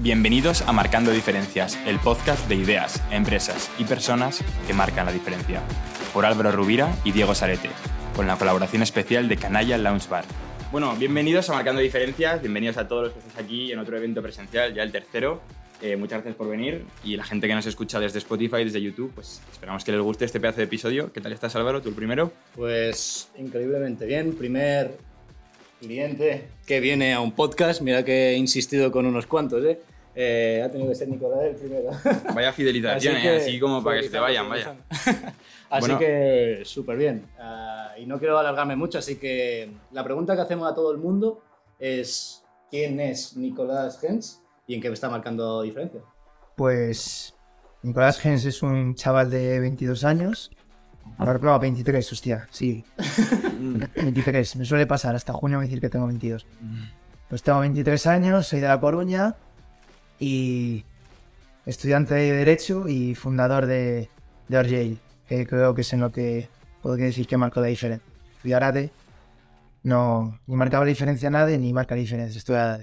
Bienvenidos a Marcando Diferencias, el podcast de ideas, empresas y personas que marcan la diferencia. Por Álvaro Rubira y Diego Sarete, con la colaboración especial de Canalla Lounge Bar. Bueno, bienvenidos a Marcando Diferencias, bienvenidos a todos los que estáis aquí en otro evento presencial, ya el tercero. Eh, muchas gracias por venir y la gente que nos escucha desde Spotify, desde YouTube, pues esperamos que les guste este pedazo de episodio. ¿Qué tal estás Álvaro? ¿Tú el primero? Pues increíblemente bien. Primer cliente que viene a un podcast. Mira que he insistido con unos cuantos, ¿eh? Eh ha tenido que ser Nicolás el primero. Vaya fidelización, así, ¿eh? así como para que se te vayan, vaya. así que súper bien. Ah, y no quiero alargarme mucho, así que la pregunta que hacemos a todo el mundo es ¿quién es Nicolás Gens? y en qué me está marcando diferencia? Pues Nicolás Gens es un chaval de 22 años. Ahora, no, 23, hostia, sí. 23, me suele pasar hasta junio decir que tengo 22. Pues tengo 23 años, soy de La Coruña y estudiante de Derecho y fundador de, de Orgel, que creo que es en lo que puedo decir que marco la diferencia. Estudiar ADE no, ni marcaba la diferencia nadie, ni marca la diferencia, estoy a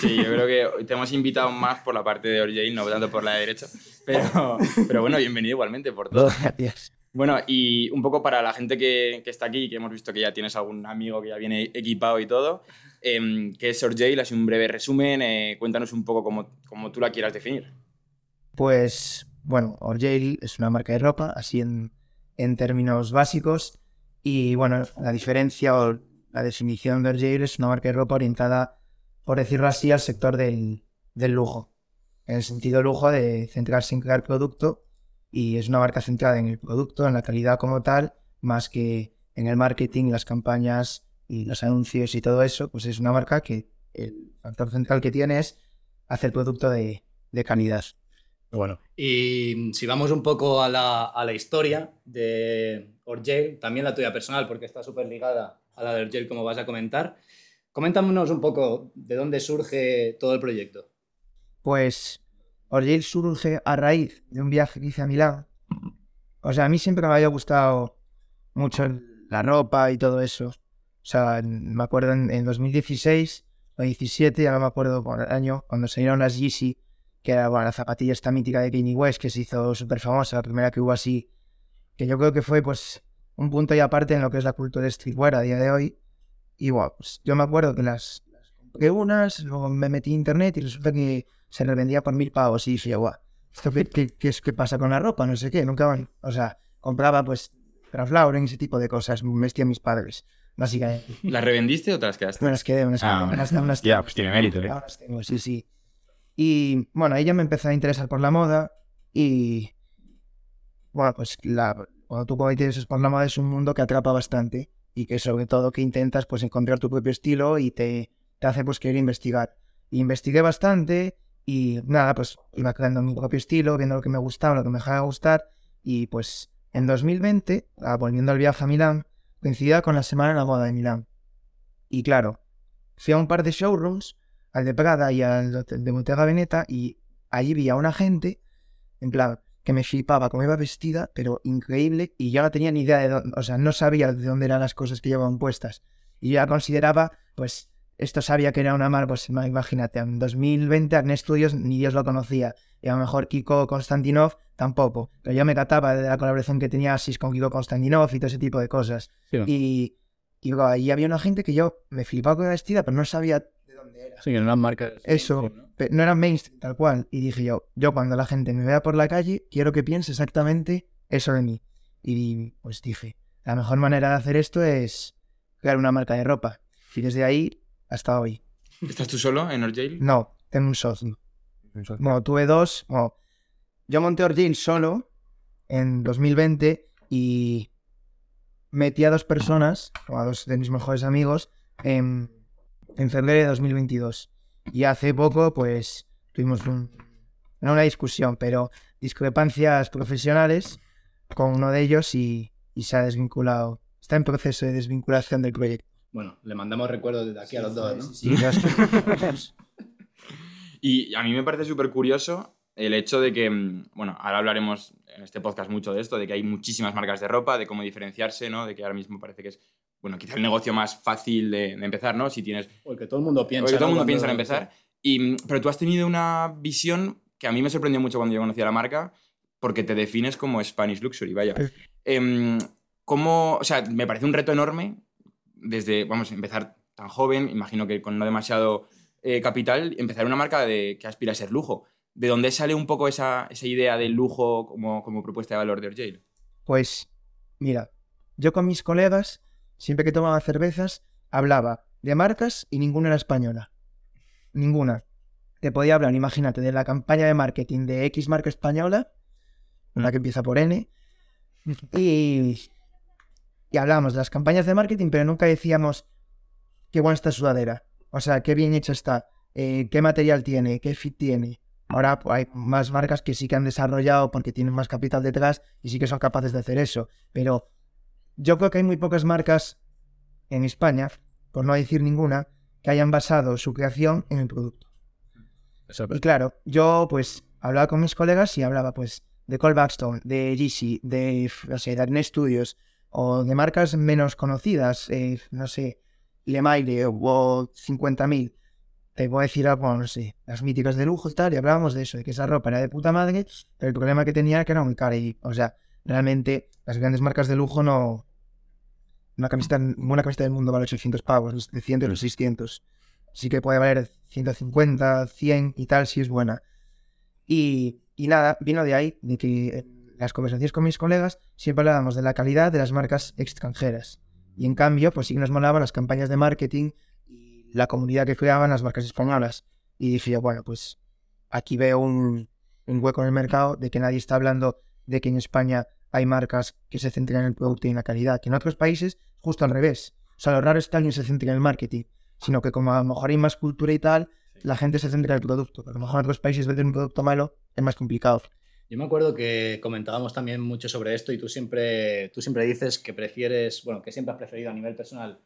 Sí, yo creo que te hemos invitado más por la parte de Orjail, no tanto por la de derecha. Pero, pero bueno, bienvenido igualmente por todo. Gracias. Bueno, y un poco para la gente que, que, está aquí, que hemos visto que ya tienes algún amigo que ya viene equipado y todo, eh, ¿qué es Orjail? Así un breve resumen, eh, cuéntanos un poco cómo, cómo, tú la quieras definir. Pues, bueno, Orjail es una marca de ropa, así en, en términos básicos, y bueno, la diferencia o la definición de Orgeil es una marca de ropa orientada, por decirlo así, al sector del, lujo. En el sentido lujo de centrarse en crear producto y es una marca centrada en el producto, en la calidad como tal, más que en el marketing, las campañas y los anuncios y todo eso, pues es una marca que el factor central que tiene es hacer producto de, calidad. Bueno, y si vamos un poco a la, a la historia de Orgel, también la tuya personal, porque está súper ligada a la del gel, como vas a comentar. Coméntanos un poco de dónde surge todo el proyecto. Pues Orgel surge a raíz de un viaje que hice a Milán. O sea, a mí siempre me había gustado mucho la ropa y todo eso. O sea, me acuerdo en, 2016 o 2017, ya no me acuerdo por el año, cuando salieron las Yeezy, que era la zapatilla esta mítica de Kanye West, que se hizo súper famosa, la primera que hubo así, que yo creo que fue pues un punto y aparte en lo que es la cultura streetwear a día de hoy. Y bueno, pues yo me acuerdo que las, compré unas, luego me metí en internet y resulta que se revendía por mil pavos y dije, guau, ¿esto qué, qué, es, qué pasa con la ropa? No sé qué, nunca van. O sea, compraba pues Lauren, ese tipo de cosas, me vestía mis padres, básicamente. ¿Las revendiste o te las quedaste? Me las quedé, me las quedé. Ah, ya, pues tiene mérito, ¿eh? las tengo, sí, sí. Y bueno, ahí ya me empezó a interesar por la moda y bueno, pues la, cuando tú cometes por la moda es un mundo que atrapa bastante y que sobre todo que intentas pues encontrar tu propio estilo y te, te hace pues querer investigar. investigué bastante y nada, pues iba creando mi propio estilo, viendo lo que me gustaba, lo que me dejaba gustar y pues en 2020, ah, volviendo al viaje a Milán, coincidía con la Semana de la Moda de Milán. Y claro, fui a un par de showrooms, al de Prada y al de Bottega Veneta y allí vi a una gente, en plan, que me flipaba cómo iba vestida, pero increíble, y yo no tenía ni idea de dónde, o sea, no sabía de dónde eran las cosas que llevaban puestas. Y yo ya consideraba, pues, esto sabía que era una marca, pues imagínate, en 2020 Arne Studios ni Dios lo conocía, y a lo mejor Kiko Konstantinov tampoco, pero yo me cataba de la colaboración que tenía Asis con Kiko Konstantinov y todo ese tipo de cosas. Y, y ahí había una gente que yo me flipaba con la vestida, pero no sabía Sí, que no eran marcas. Eso, ¿no? no eran mainstream tal cual. Y dije yo, yo cuando la gente me vea por la calle, quiero que piense exactamente eso de mí. Y pues dije, la mejor manera de hacer esto es crear una marca de ropa. Y desde ahí hasta hoy. ¿Estás tú solo en Orjail? No, tengo un socio. Bueno, tuve dos. yo monté Orjail solo en 2020 y metí a dos personas, a dos de mis mejores amigos, en en febrero de 2022. Y hace poco, pues, tuvimos una discusión, pero discrepancias profesionales con uno de ellos y, se ha desvinculado. Está en proceso de desvinculación del proyecto. Bueno, le mandamos recuerdos desde aquí a los dos, ¿no? Sí, y a mí me parece súper curioso el hecho de que, mm, bueno, ahora hablaremos en este podcast mucho de esto, de que hay muchísimas marcas de ropa, de cómo diferenciarse, ¿no? De que ahora mismo parece que es bueno, quizá el negocio más fácil de, empezar, ¿no? Si tienes... O el que todo el mundo piensa. O el que todo el mundo piensa en empezar. Y, pero tú has tenido una visión que a mí me sorprendió mucho cuando yo conocí a la marca, porque te defines como Spanish Luxury, vaya. Em, ¿Cómo, o sea, me parece un reto enorme desde, vamos, empezar tan joven, imagino que con no demasiado eh, capital, empezar una marca de, que aspira a ser lujo. ¿De dónde sale un poco esa, esa idea del lujo como, como propuesta de valor de Orjail? Pues, mira, yo con mis colegas, siempre que tomaba cervezas, hablaba de marcas y ninguna era española. Ninguna. Te podía hablar, imagínate, de la campaña de marketing de X marca española, una mm. que empieza por N, y, y hablábamos de las campañas de marketing, pero nunca decíamos qué buena esta sudadera. O sea, qué bien hecha está, eh, qué material tiene, qué fit tiene. Ahora pues, hay más marcas que sí que han desarrollado porque tienen más capital detrás y sí que son capaces de hacer eso. Pero yo creo que hay muy pocas marcas en España, por no decir ninguna, que hayan basado su creación en el producto. Y claro, yo pues hablaba con mis colegas y hablaba pues de Cole Backstone, de GC, de, no sé, de Arne Studios o de marcas menos conocidas, eh, no sé, Lemaire o 50.000. Te voy a decir algo, no las míticas de lujo y tal, y hablábamos de eso, de que esa ropa era de puta madre, pero el problema que tenía era que era muy cara y, o sea, realmente las grandes marcas de lujo no, una camiseta, una camiseta del mundo vale 800 pavos, los 700 y los 600. Así que puede valer 150, 100 y tal si es buena. Y, y nada, vino de ahí, de que en las conversaciones con mis colegas siempre hablábamos de la calidad de las marcas extranjeras. Y en cambio, pues sí que nos molaban las campañas de marketing y la comunidad que creaban las marcas españolas. Y dije yo, bueno, pues aquí veo un, un hueco en el mercado de que nadie está hablando de que en España hay marcas que se centran en el producto y en la calidad, que en otros países justo al revés. O sea, lo raro es que alguien se centre en el marketing, sino que como a lo mejor hay más cultura y tal, la gente se centra en el producto. Pero a lo mejor en otros países vender un producto malo es más complicado. Yo me acuerdo que comentábamos también mucho sobre esto y tú siempre, tú siempre dices que prefieres, bueno, que siempre has preferido a nivel personal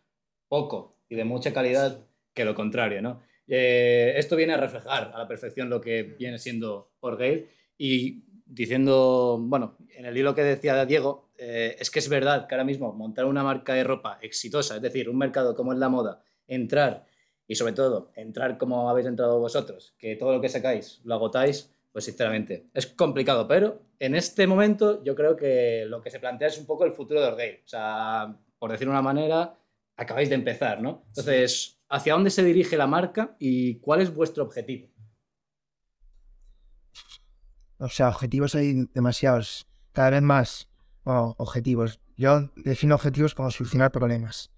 poco y de mucha calidad que lo contrario, ¿no? Eh, esto viene a reflejar a la perfección lo que viene siendo Orgale y diciendo, bueno, en el hilo que decía Diego, eh, es que es verdad que ahora mismo montar una marca de ropa exitosa, es decir, un mercado como es la moda, entrar y sobre todo entrar como habéis entrado vosotros, que todo lo que sacáis lo agotáis, pues sinceramente es complicado, pero en este momento yo creo que lo que se plantea es un poco el futuro de Orgale. O sea, por decir una manera, acabáis de empezar, ¿no? Entonces, ¿hacia dónde se dirige la marca y cuál es vuestro objetivo? O sea, objetivos hay demasiados, cada vez más objetivos. Yo defino objetivos como solucionar problemas.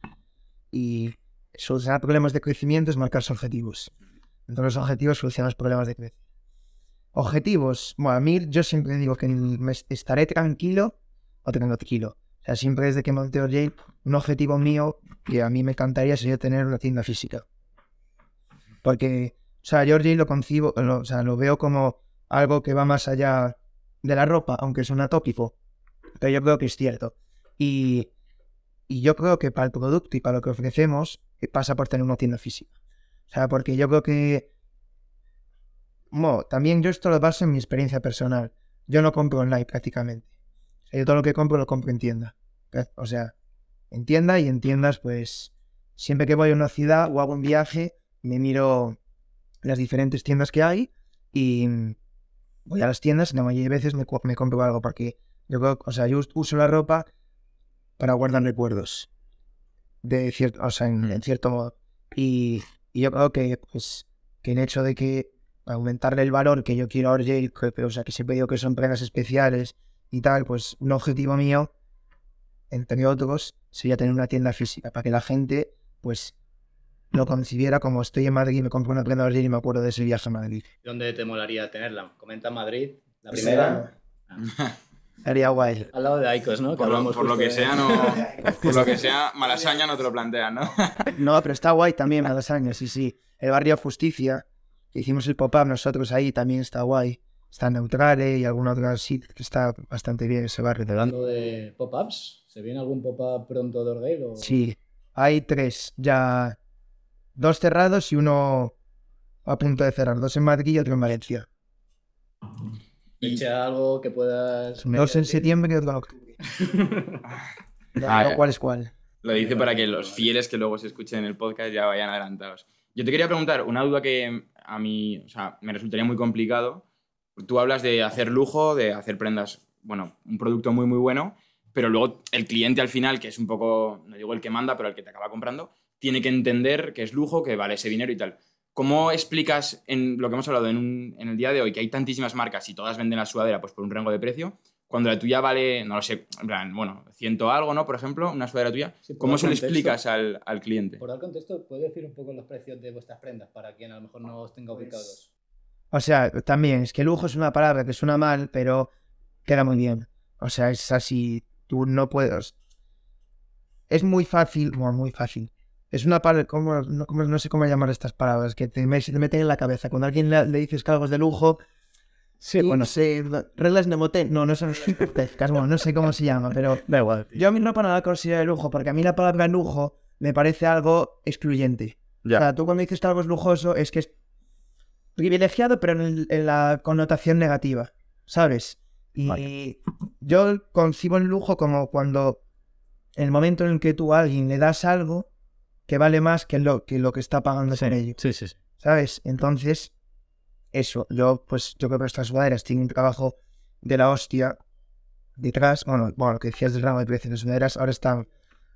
Y solucionar problemas de crecimiento es marcarse objetivos. Entonces los objetivos solucionan los problemas de crecimiento. Objetivos. Bueno, a mí yo siempre digo que estaré tranquilo o tranquilo. O sea, siempre desde que monté Jane, un objetivo mío que a mí me encantaría sería tener una tienda física. Porque, o sea, yo lo concibo, o sea, lo veo como algo que va más allá de la ropa, aunque suena tópico, pero yo creo que es cierto. Y, y yo creo que para el producto y para lo que ofrecemos eh, pasa por tener una tienda física. O sea, porque yo creo que... También yo esto lo baso en mi experiencia personal. Yo no compro online prácticamente. yo todo lo que compro lo compro en tienda. O sea, en tienda y en tiendas, pues, siempre que voy a una ciudad o hago un viaje, me miro las diferentes tiendas que hay y, voy a las tiendas, la mayoría de veces me, compro algo porque yo o sea, yo uso la ropa para guardar recuerdos. De cierto, o sea, en, cierto modo. Y, yo creo que, pues, que el hecho de que aumentarle el valor que yo quiero a Orgel, o sea, que siempre digo que son prendas especiales y tal, pues un objetivo mío, entre otros, sería tener una tienda física para que la gente, pues, lo concibiera como estoy en Madrid y me compro una prenda de y me acuerdo de ese viaje a Madrid. ¿Dónde te molaría tenerla? Comenta Madrid, la primera. Sería guay. Al lado de Aicos, ¿no? por, lo, que sea, no. por lo que sea, Malasaña no te lo plantean, ¿no? no, pero está guay también Malasaña, sí, sí. El barrio Justicia, hicimos el pop-up nosotros ahí, también está guay. Está neutral y alguna otra sí que está bastante bien ese barrio. Hablando de pop-ups, ¿se viene algún pop-up pronto de Orgale? O... Sí, hay tres ya Dos cerrados y uno a punto de cerrar. Dos en Madrid y otro en Valencia. Echa algo que puedas. Dos en septiembre y otro en octubre. Ah, ¿Cuál es cuál? Lo dice para que los fieles que luego se escuchen en el podcast ya vayan adelantados. Yo te quería preguntar una duda que a mí, o sea, me resultaría muy complicado. Tú hablas de hacer lujo, de hacer prendas, bueno, un producto muy, muy bueno, pero luego el cliente al final, que es un poco, no digo el que manda, pero el que te acaba comprando, tiene que entender que es lujo, que vale ese dinero y tal. ¿Cómo explicas en lo que hemos hablado en, el día de hoy, que hay tantísimas marcas y todas venden la sudadera pues, por un rango de precio, cuando la tuya vale, no lo sé, en plan, bueno, ciento algo, ¿no? Por ejemplo, una sudadera tuya. Sí, ¿Cómo se lo contexto. explicas al, al cliente? Por dar contexto, ¿puedes decir un poco los precios de vuestras prendas para quien a lo mejor no os tenga Pues, ubicados? O sea, también, es que lujo es una palabra que suena mal, pero queda muy bien. O sea, es así, tú no puedes... Es muy fácil, bueno, muy fácil. Es una palabra, como, no, como- no sé cómo llamar estas palabras, que te, me- se te meten en la cabeza. Cuando a alguien le, le dices que algo es de lujo, Sí, y bueno, no sé, reglas de motel, no, no son técnicas, bueno, no sé cómo se llama, pero da igual. yo a mí no para nada considero de lujo, porque a mí la palabra lujo me parece algo excluyente. Ya. O sea, tú cuando dices que algo es lujoso es que es privilegiado, pero en, el- en la connotación negativa, ¿sabes? Y Vale. yo concibo el lujo como cuando el momento en el que tú a alguien le das algo que vale más que lo que, lo que está pagando por ello, Sí, sí, sí. ¿sabes? Entonces, eso, yo pues yo creo que estas sudaderas tienen un trabajo de la hostia detrás, bueno, bueno, lo que decías del rango de precios, las sudaderas ahora están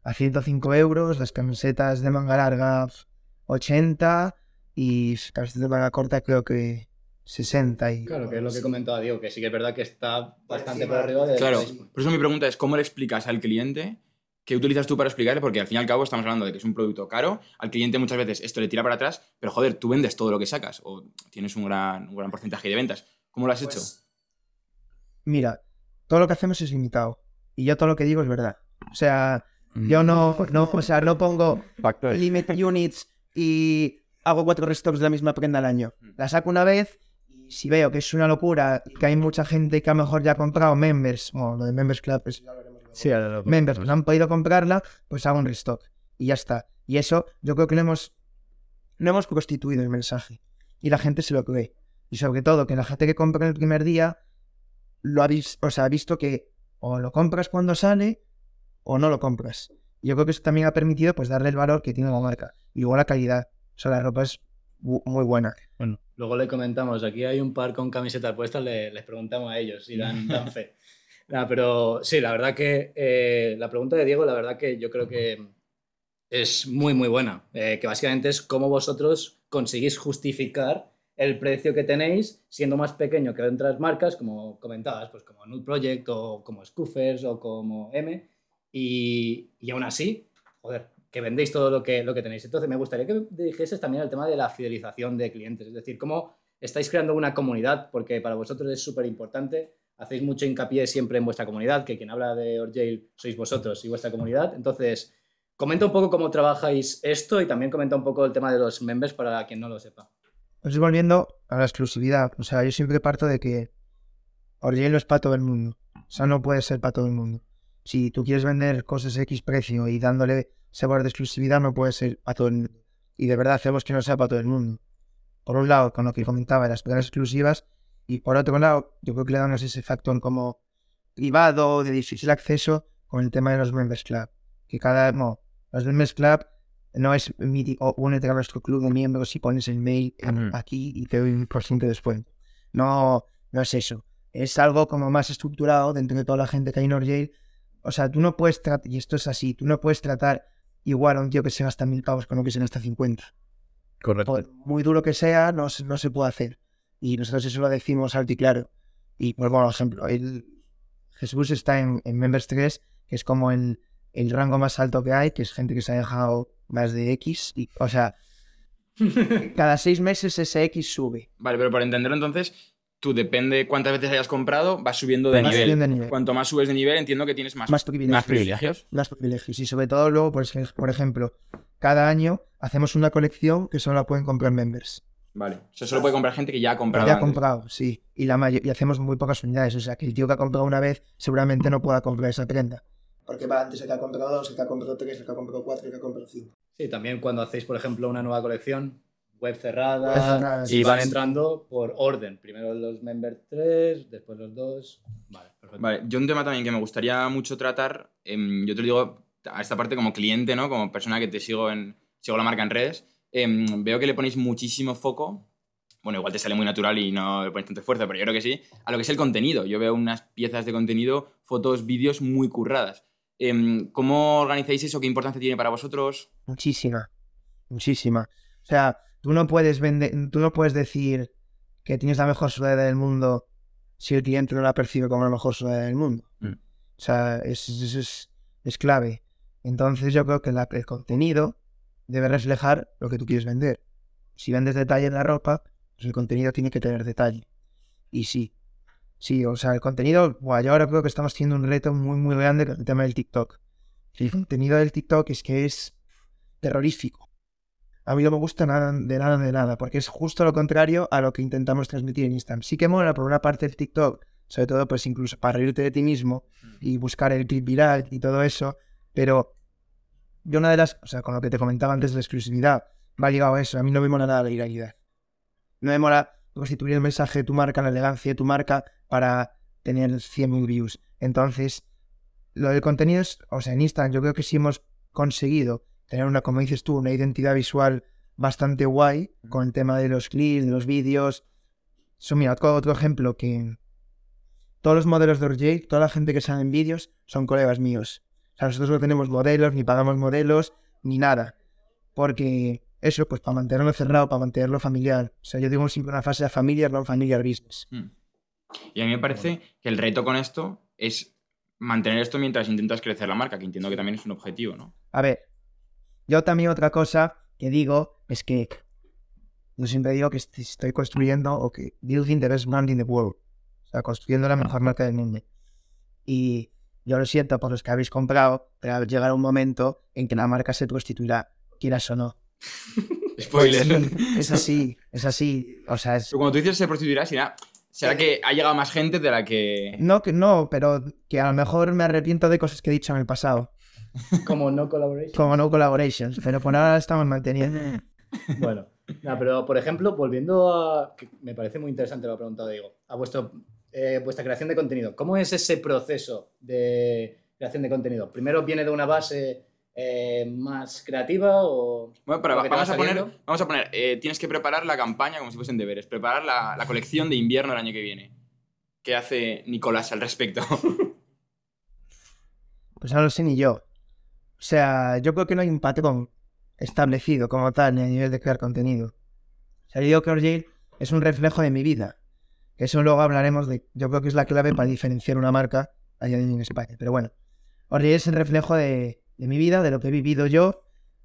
a 105 euros, las camisetas de manga larga 80 y camisetas de manga corta creo que 60 y... Claro, que es lo que comentaba Diego, que sí que es verdad que está bastante encima por arriba de... Claro, de- por eso mi pregunta es, ¿cómo le explicas al cliente? ¿Qué utilizas tú para explicarle? Porque al fin y al cabo estamos hablando de que es un producto caro, al cliente muchas veces esto le tira para atrás, pero joder, tú vendes todo lo que sacas o tienes un gran, un gran porcentaje de ventas. ¿Cómo lo has hecho? Pues, Mira, todo lo que hacemos es limitado y yo todo lo que digo es verdad. O sea, yo no, no, o sea, no pongo limit units y hago cuatro restocks de la misma prenda al año. La saco una vez y si veo que es una locura y que hay mucha gente que a lo mejor ya ha comprado members, bueno, lo de members club pues ya lo. Sí, members pues han podido comprarla, pues hago un restock y ya está. Y eso yo creo que lo hemos, no hemos prostituido el mensaje y la gente se lo cree. Y sobre todo que la gente que compra el primer día lo ha visto, o sea, ha visto que o lo compras cuando sale o no lo compras. Yo creo que eso también ha permitido pues darle el valor que tiene la marca y luego la calidad. O sea, la ropa es muy buena. Luego le comentamos, aquí hay un par con camisetas puestas, le- les preguntamos a ellos si dan, dan fe. Pero sí, la verdad que eh, la pregunta de Diego, la verdad que yo creo que es muy, muy buena. Eh, que básicamente es cómo vosotros conseguís justificar el precio que tenéis siendo más pequeño que otras marcas, como comentabas, pues como Nude Project o como Scoofers o como M, y, y aún así, joder, que vendéis todo lo que, lo que tenéis. Entonces, me gustaría que dijeses también al tema de la fidelización de clientes, es decir, cómo estáis creando una comunidad, porque para vosotros es súper importante, hacéis mucho hincapié siempre en vuestra comunidad, que quien habla de Orjail sois vosotros y vuestra comunidad. Entonces, comenta un poco cómo trabajáis esto y también comenta un poco el tema de los members para quien no lo sepa. Pues volviendo a la exclusividad. O sea, yo siempre parto de que Orgel no es para todo el mundo. O sea, no puede ser para todo el mundo. Si tú quieres vender cosas a X precio y dándole sabor de exclusividad, no puede ser para todo el mundo. Y de verdad hacemos que no sea para todo el mundo. Por un lado, con lo que comentaba, las prendas exclusivas. Y por otro lado, yo creo que le damos ese factor como privado, de difícil acceso, con el tema de los Members Club. Que cada. No, los Members Club no es mítico, únete a nuestro club de miembros y pones el mail aquí y te doy un por ciento de descuento. No, no es eso. Es algo como más estructurado dentro de toda la gente que hay en Orgel. O sea, tú no puedes tratar, y esto es así, tú no puedes tratar igual a un tío que se gasta mil pavos con uno que se gasta 50. Correcto. Por muy duro que sea, no, no se puede hacer. Y nosotros eso lo decimos alto y claro. Y pues bueno, ejemplo, el Jesús está en, en Members 3, que es como el, el rango más alto que hay, que es gente que se ha dejado más de X. Y, o sea, cada seis meses ese X sube. Vale, pero para entenderlo entonces, tú depende cuántas veces hayas comprado, vas subiendo de Vas nivel. subiendo de nivel. Cuanto más subes de nivel, entiendo que tienes más. Más privilegios. Más privilegios. Más privilegios. Y sobre todo luego, por ejemplo, cada año hacemos una colección que solo la pueden comprar members. Vale. O sea, solo puede comprar gente que ya ha comprado. Ya ha comprado, sí. Y, la y hacemos muy pocas unidades. O sea, que el tío que ha comprado una vez seguramente no pueda comprar esa prenda. Porque va antes el que ha comprado dos, el que ha comprado tres, el que ha comprado cuatro, el que ha comprado cinco. Sí, también cuando hacéis, por ejemplo, una nueva colección, web cerrada, Web cerrada, y van entrando por orden. Primero los member 3, después los dos. Vale, perfecto. Vale, yo un tema también que me gustaría mucho tratar, em, yo te lo digo a esta parte como cliente, ¿no? Como persona que te sigo en sigo la marca en redes, em, veo que le ponéis muchísimo foco. Bueno, igual te sale muy natural y no le pones tanto esfuerzo, pero yo creo que sí. A lo que es el contenido. Yo veo unas piezas de contenido, fotos, vídeos muy curradas. Em, ¿Cómo organizáis eso? ¿Qué importancia tiene para vosotros? Muchísima, muchísima. O sea, tú no puedes vender, tú no puedes decir que tienes la mejor sudadera del mundo si el cliente no la percibe como la mejor sudadera del mundo. Mm. O sea, es, es, es- es clave. Entonces yo creo que la- el contenido debe reflejar lo que tú quieres vender. Si vendes detalle en la ropa, pues el contenido tiene que tener detalle. Y sí, sí, o sea, el contenido, buah, yo ahora creo que estamos teniendo un reto muy, muy grande con el tema del TikTok. El contenido del TikTok es que es terrorífico. A mí no me gusta nada de nada de nada, porque es justo lo contrario a lo que intentamos transmitir en Instagram. Sí que mola por una parte el TikTok, sobre todo pues incluso para reírte de ti mismo y buscar el clip viral y todo eso, pero yo una de las, o sea, con lo que te comentaba antes de la exclusividad, va ligado a eso, a mí no me mola nada la viralidad. No me mola constituir el mensaje de tu marca, la elegancia de tu marca para tener 100.000 views. Entonces, lo del contenido es, o sea, en Instagram yo creo que sí hemos conseguido tener una, como dices tú, una identidad visual bastante guay con el tema de los clips, de los vídeos. So, mira, otro, otro ejemplo que todos los modelos de Orjay, toda la gente que sale en vídeos son colegas míos. Sea, nosotros no tenemos modelos, ni pagamos modelos, ni nada. Porque eso, pues para mantenerlo cerrado, para mantenerlo familiar. O sea, yo digo siempre una fase de familiar, no familiar business. Mm. Y a mí me parece que el reto con esto es mantener esto mientras intentas crecer la marca, que entiendo que también es un objetivo, ¿no? A ver, yo también otra cosa que digo es que yo siempre digo que est- estoy construyendo o que building the best brand in the world. O sea, construyendo la mejor marca del mundo. Y yo lo siento por los que habéis comprado, pero va a llegar un momento en que la marca se prostituirá, quieras o no. Spoiler. Es así, es así. O sea, es... Pero cuando tú dices se prostituirá, será, será que ha llegado más gente de la que... No, que no, pero que a lo mejor me arrepiento de cosas que he dicho en el pasado. Como no collaboration. Como no collaborations, pero por ahora estamos manteniendo. Bueno, no, pero por ejemplo, volviendo a. que me parece muy interesante lo que ha preguntado Diego. A vuestro, eh, vuestra creación de contenido. ¿Cómo es ese proceso de creación de contenido? ¿Primero viene de una base eh, más creativa o.? Bueno, pero vamos va a poner, vamos a poner eh, tienes que preparar la campaña como si fuesen deberes, preparar la, la colección de invierno el año que viene. ¿Qué hace Nicolás al respecto? Pues no lo sé ni yo. O sea, yo creo que no hay un patrón establecido como tal ni a nivel de crear contenido. O sea, yo digo que Orjail es un reflejo de mi vida. Eso luego hablaremos de. Yo creo que es la clave para diferenciar una marca allá en España. Pero bueno, Orjail es el reflejo de, mi vida, de lo que he vivido yo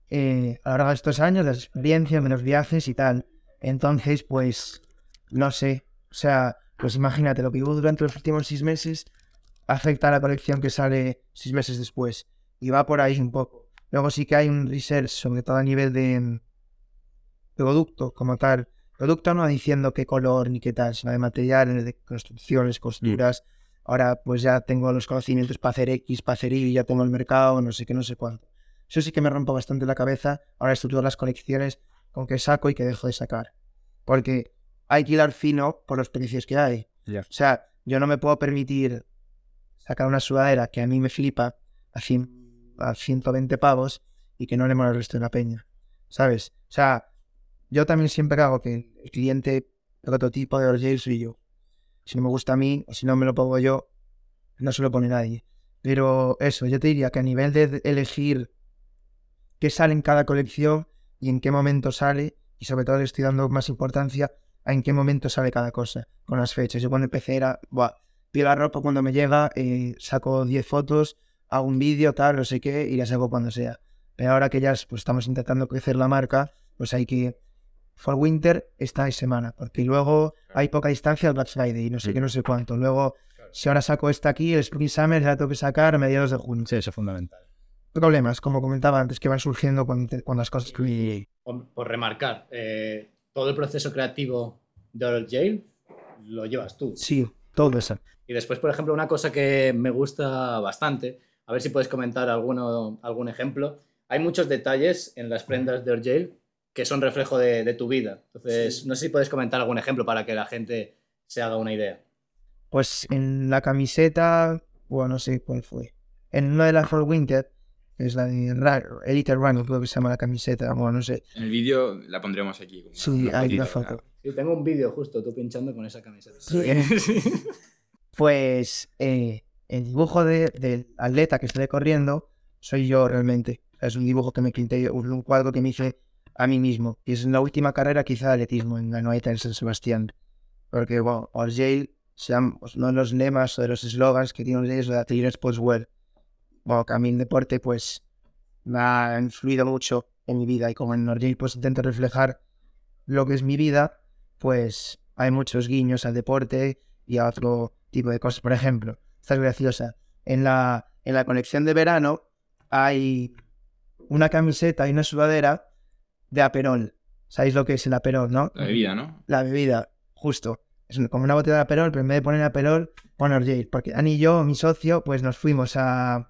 eh, a lo largo de estos años, de las experiencias, de los viajes y tal. Entonces, pues, no sé. O sea, pues imagínate, lo que vivo durante los últimos seis meses afecta a la colección que sale seis meses después. Y va por ahí un poco. Luego sí que hay un research, sobre todo a nivel de producto como tal. Producto no diciendo qué color ni qué tal, sino de materiales, de construcciones, costuras. Ahora pues ya tengo los conocimientos para hacer X, para hacer Y, ya tengo el mercado, no sé qué, no sé cuánto. Eso sí que me rompo bastante la cabeza. Ahora estructuro las colecciones con qué saco y qué dejo de sacar. Porque hay que hilar fino por los precios que hay. Ya. O sea, yo no me puedo permitir sacar una sudadera que a mí me flipa a, cien- a 120 pavos y que no le mola el resto de la peña. ¿Sabes? O sea, yo también siempre hago que el cliente prototipo de Orgel soy yo. Si no me gusta a mí o si no me lo pongo yo, no se lo pone nadie. Pero eso, yo te diría que a nivel de elegir qué sale en cada colección y en qué momento sale, y sobre todo le estoy dando más importancia a en qué momento sale cada cosa, con las fechas. Yo cuando empecé era, buah, pido la ropa cuando me llega, eh, saco 10 fotos, hago un vídeo, tal, no sé qué, y la saco cuando sea. Pero ahora que ya pues, estamos intentando crecer la marca, pues hay que... For Winter esta semana, porque luego hay poca distancia al Black Friday y no sé qué, no sé cuánto. Luego, si ahora saco esta aquí, el Spring Summer ya la tengo que sacar a mediados de junio. Sí, eso es fundamental. Problemas, como comentaba antes, que van surgiendo cuando, te- cuando las cosas... Por, por remarcar, eh, todo el proceso creativo de Oral Jail lo llevas tú. Sí, todo eso. Y después, por ejemplo, una cosa que me gusta bastante, a ver si puedes comentar alguno, algún ejemplo. Hay muchos detalles en las prendas de Orjail que son reflejo de, de tu vida. Entonces, no sé si puedes comentar algún ejemplo para que la gente se haga una idea. Pues en la camiseta, bueno, no sé cuál fue. En una de las Fall Winter, es la de Ra- Elite Run, creo que se llama la camiseta, bueno, no sé. En el vídeo la pondremos aquí. como Sí, una hay una foto. Sí, tengo un vídeo justo, tú pinchando con esa camiseta. Sí. Pues eh, el dibujo de- del atleta que esté corriendo soy yo realmente. Es un dibujo que me pinté, un cuadro que me hice a mí mismo. Y es en la última carrera quizá de atletismo en la Noeta en San Sebastián. Porque, bueno, Orgel, uno de los lemas o de los eslogans que tiene Orgel es de Atelier Sportswear. Bueno, que a mí el deporte pues me ha influido mucho en mi vida y como en Orgel pues intento reflejar lo que es mi vida, pues hay muchos guiños al deporte y a otro tipo de cosas. Por ejemplo, esta es graciosa. En la, en la colección de verano hay una camiseta y una sudadera de Aperol. ¿Sabéis lo que es el Aperol, no? La bebida, ¿no? La bebida, justo. Es como una botella de Aperol, pero en vez de poner Aperol, pone Orgel. Porque Ani y yo, mi socio, pues nos fuimos a,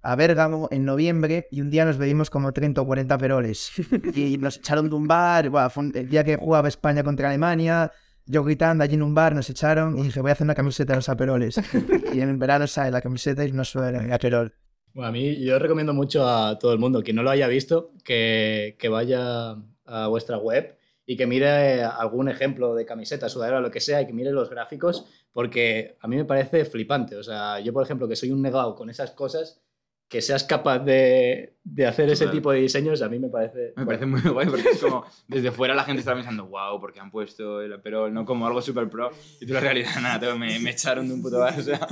a Bérgamo en noviembre y un día nos bebimos como 30 o 40 Aperoles. y nos echaron de un bar, buah, fue un- el día que jugaba España contra Alemania, yo gritando allí en un bar, nos echaron y dije, voy a hacer una camiseta de los Aperoles. y en el verano sale la camiseta y sudadera de Aperol. Bueno, a mí yo recomiendo mucho a todo el mundo, quien no lo haya visto, que, que vaya a vuestra web y que mire algún ejemplo de camiseta, sudadera, lo que sea, y que mire los gráficos, porque a mí me parece flipante. O sea, yo, por ejemplo, que soy un negado con esas cosas, que seas capaz de, de hacer ese tipo de diseños, a mí me parece... Me parece muy guay porque es como desde fuera la gente está pensando, wow, porque han puesto el Aperol, no como algo super pro. Y tú la realidad, nada, tío, me, me echaron de un puto bar, o sea.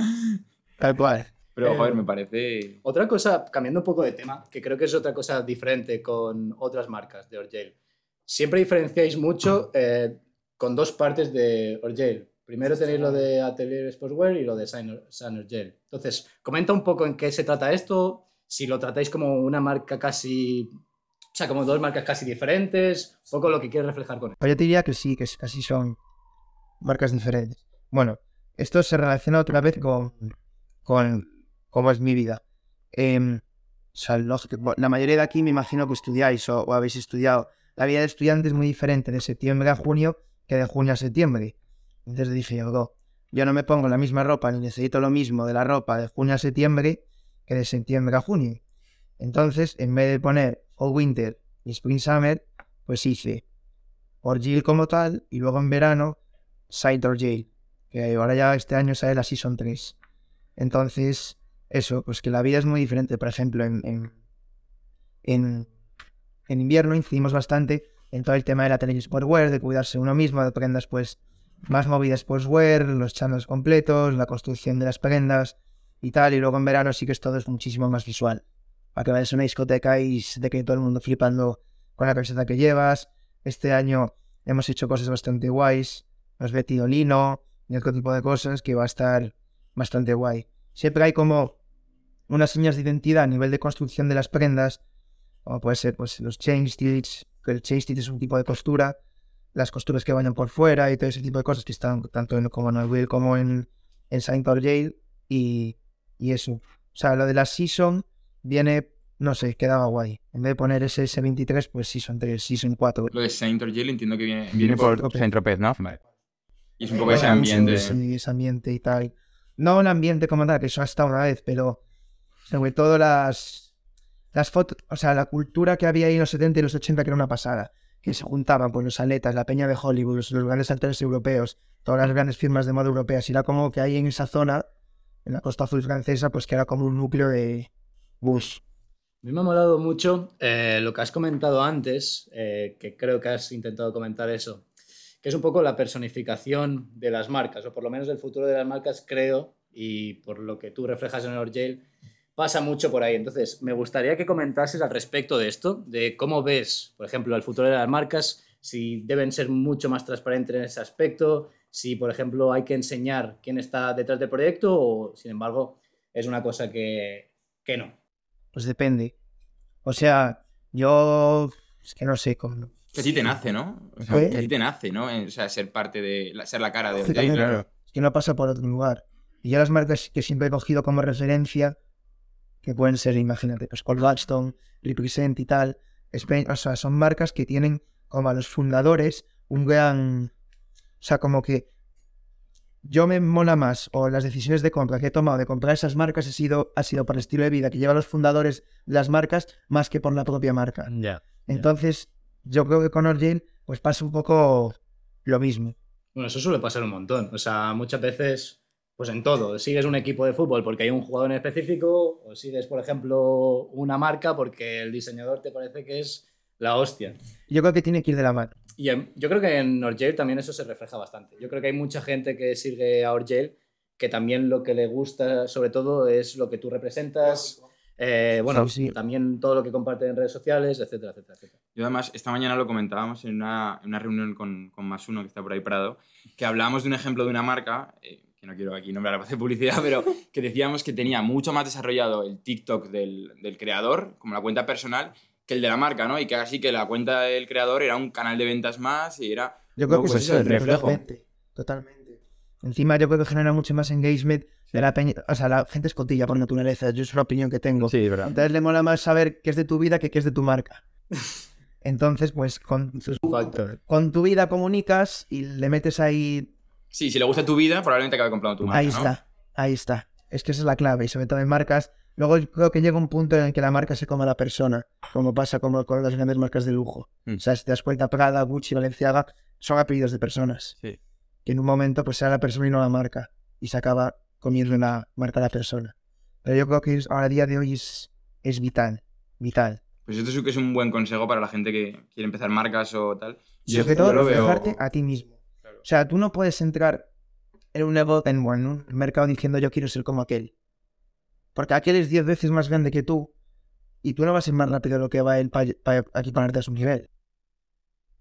Tal cual. Pero, Eh, joder, me parece. Otra cosa, cambiando un poco de tema, que creo que es otra cosa diferente con otras marcas de Orgel. Siempre diferenciáis mucho eh, con dos partes de Orgel. Primero tenéis lo de Atelier Sportswear y lo de San Orgel. Entonces, comenta un poco en qué se trata esto, si lo tratáis como una marca casi... O sea, como dos marcas casi diferentes, un poco lo que quieres reflejar con esto. Pues yo te diría que sí, que casi son marcas diferentes. Bueno, esto se relaciona otra vez con, con cómo es mi vida. Em, o sea, bueno, la mayoría de aquí me imagino que estudiáis o, habéis estudiado. La vida de estudiante es muy diferente de septiembre a junio que de junio a septiembre. Entonces dije yo, "Go, yo no me pongo la misma ropa ni necesito lo mismo de la ropa de junio a septiembre que de septiembre a junio. Entonces, en vez de poner Fall Winter y Spring Summer, pues hice Orgil como tal y luego en verano Side Orgil, que ahora ya este año sale la Season 3. Entonces, eso, pues que la vida es muy diferente. Por ejemplo, en, en, en, en invierno incidimos bastante en todo el tema de la tele sportwear, de cuidarse uno mismo, de prendas pues más movidas sportswear, los channels completos, la construcción de las prendas y tal. Y luego en verano sí que es todo es muchísimo más visual. Para que vayas a una discoteca y se te quede todo el mundo flipando con la camiseta que llevas. Este año hemos hecho cosas bastante guays. Hemos metido lino y otro tipo de cosas que va a estar bastante guay. Siempre hay como unas señas de identidad a nivel de construcción de las prendas, como puede ser pues los chain stitch, que el chain stitch es un tipo de costura, las costuras que vayan por fuera y todo ese tipo de cosas que están tanto en, como en el Will como en, en Saint Jail y, y eso. O sea, lo de la season viene, no sé, quedaba guay. En vez de poner ese S23, pues Season 3, Season 4. Lo de Saint Orgel entiendo que viene, viene por por- Saint Tropez, ¿no? Vale. Y es un poco ese ambiente. Sí, ese ambiente y tal. No un ambiente como tal, que eso hasta una vez, pero sobre todo las, las fotos, o sea, la cultura que había ahí en los 70 y los 80 que era una pasada. Que se juntaban pues los atletas, la peña de Hollywood, los, los grandes actores europeos, todas las grandes firmas de moda europeas. Y era como que ahí en esa zona, en la costa azul francesa, pues que era como un núcleo de Bush. A mí me ha molado mucho eh, lo que has comentado antes, eh, que creo que has intentado comentar eso, que es un poco la personificación de las marcas, o por lo menos el futuro de las marcas, creo, y por lo que tú reflejas en Orgel, pasa mucho por ahí. Entonces, me gustaría que comentases al respecto de esto, de cómo ves, por ejemplo, el futuro de las marcas, si deben ser mucho más transparentes en ese aspecto, si, por ejemplo, hay que enseñar quién está detrás del proyecto, o, sin embargo, es una cosa que, que no. Pues depende. O sea, yo es que no sé cómo. Que a ti te nace, ¿no? O sea, ¿Eh? que a ti te nace, ¿no? O sea, ser parte de. ser la cara de Sí, claro. claro. Es que no pasa por otro lugar. Y yo las marcas que siempre he cogido como referencia, que pueden ser, imagínate, pues Paul Gladstone, Represent y tal, Spain, o sea, son marcas que tienen como a los fundadores un gran... O sea, como que yo me mola más, o las decisiones de compra que he tomado de comprar esas marcas ha sido, ha sido por el estilo de vida que llevan los fundadores de las marcas más que por la propia marca. Ya. Entonces, yo creo que con Orgel pues pasa un poco lo mismo. Bueno, eso suele pasar un montón. O sea, muchas veces, pues en todo. Sigues un equipo de fútbol porque hay un jugador en específico, o sigues, por ejemplo, una marca porque el diseñador te parece que es la hostia. Yo creo que tiene que ir de la mano. Y en- yo creo que en Orgel también eso se refleja bastante. Yo creo que hay mucha gente que sigue a Orgel que también lo que le gusta, sobre todo, es lo que tú representas. eh, bueno, Sí, sí. también todo lo que comparten en redes sociales, etcétera, etcétera, etcétera. Yo además, esta mañana lo comentábamos en una, en una reunión con, con más uno que está por ahí parado, que hablábamos de un ejemplo de una marca, eh, que no quiero aquí nombrar a de publicidad, pero que decíamos que tenía mucho más desarrollado el TikTok del, del creador, como la cuenta personal, que el de la marca, ¿no? Y que así que la cuenta del creador era un canal de ventas más y era... Yo creo que pues, eso eso, el reflejo. Totalmente. Totalmente. Encima yo creo que genera mucho más engagement de la peña. O sea, la gente es cotilla por naturaleza. Yo es una opinión que tengo. Sí, es verdad. Entonces le mola más saber qué es de tu vida que qué es de tu marca. Entonces, pues con, con tu vida comunicas y le metes ahí. Sí, si le gusta tu vida, probablemente acabe comprando tu marca, ahí ¿no? está, ahí está. Es que esa es la clave. Y sobre todo en marcas. Luego creo que llega un punto en el que la marca se come a la persona, como pasa con las grandes marcas de lujo. Mm. O sea, si te das cuenta, Prada, Gucci, Valenciaga, son apellidos de personas. Sí. que en un momento pues sea la persona y no la marca y se acaba comiendo la marca a la persona. Pero yo creo que es- ahora a día de hoy es, es vital, vital. Pues esto sí que es un buen consejo para la gente que quiere empezar marcas o tal. Sobre todo reflejarte a ti mismo. O sea, tú no puedes entrar en un negocio, en, un mercado diciendo yo quiero ser como aquel. Porque aquel es 10 veces más grande que tú y tú no vas a ir más rápido de lo que va él para aquí ponerte a su nivel.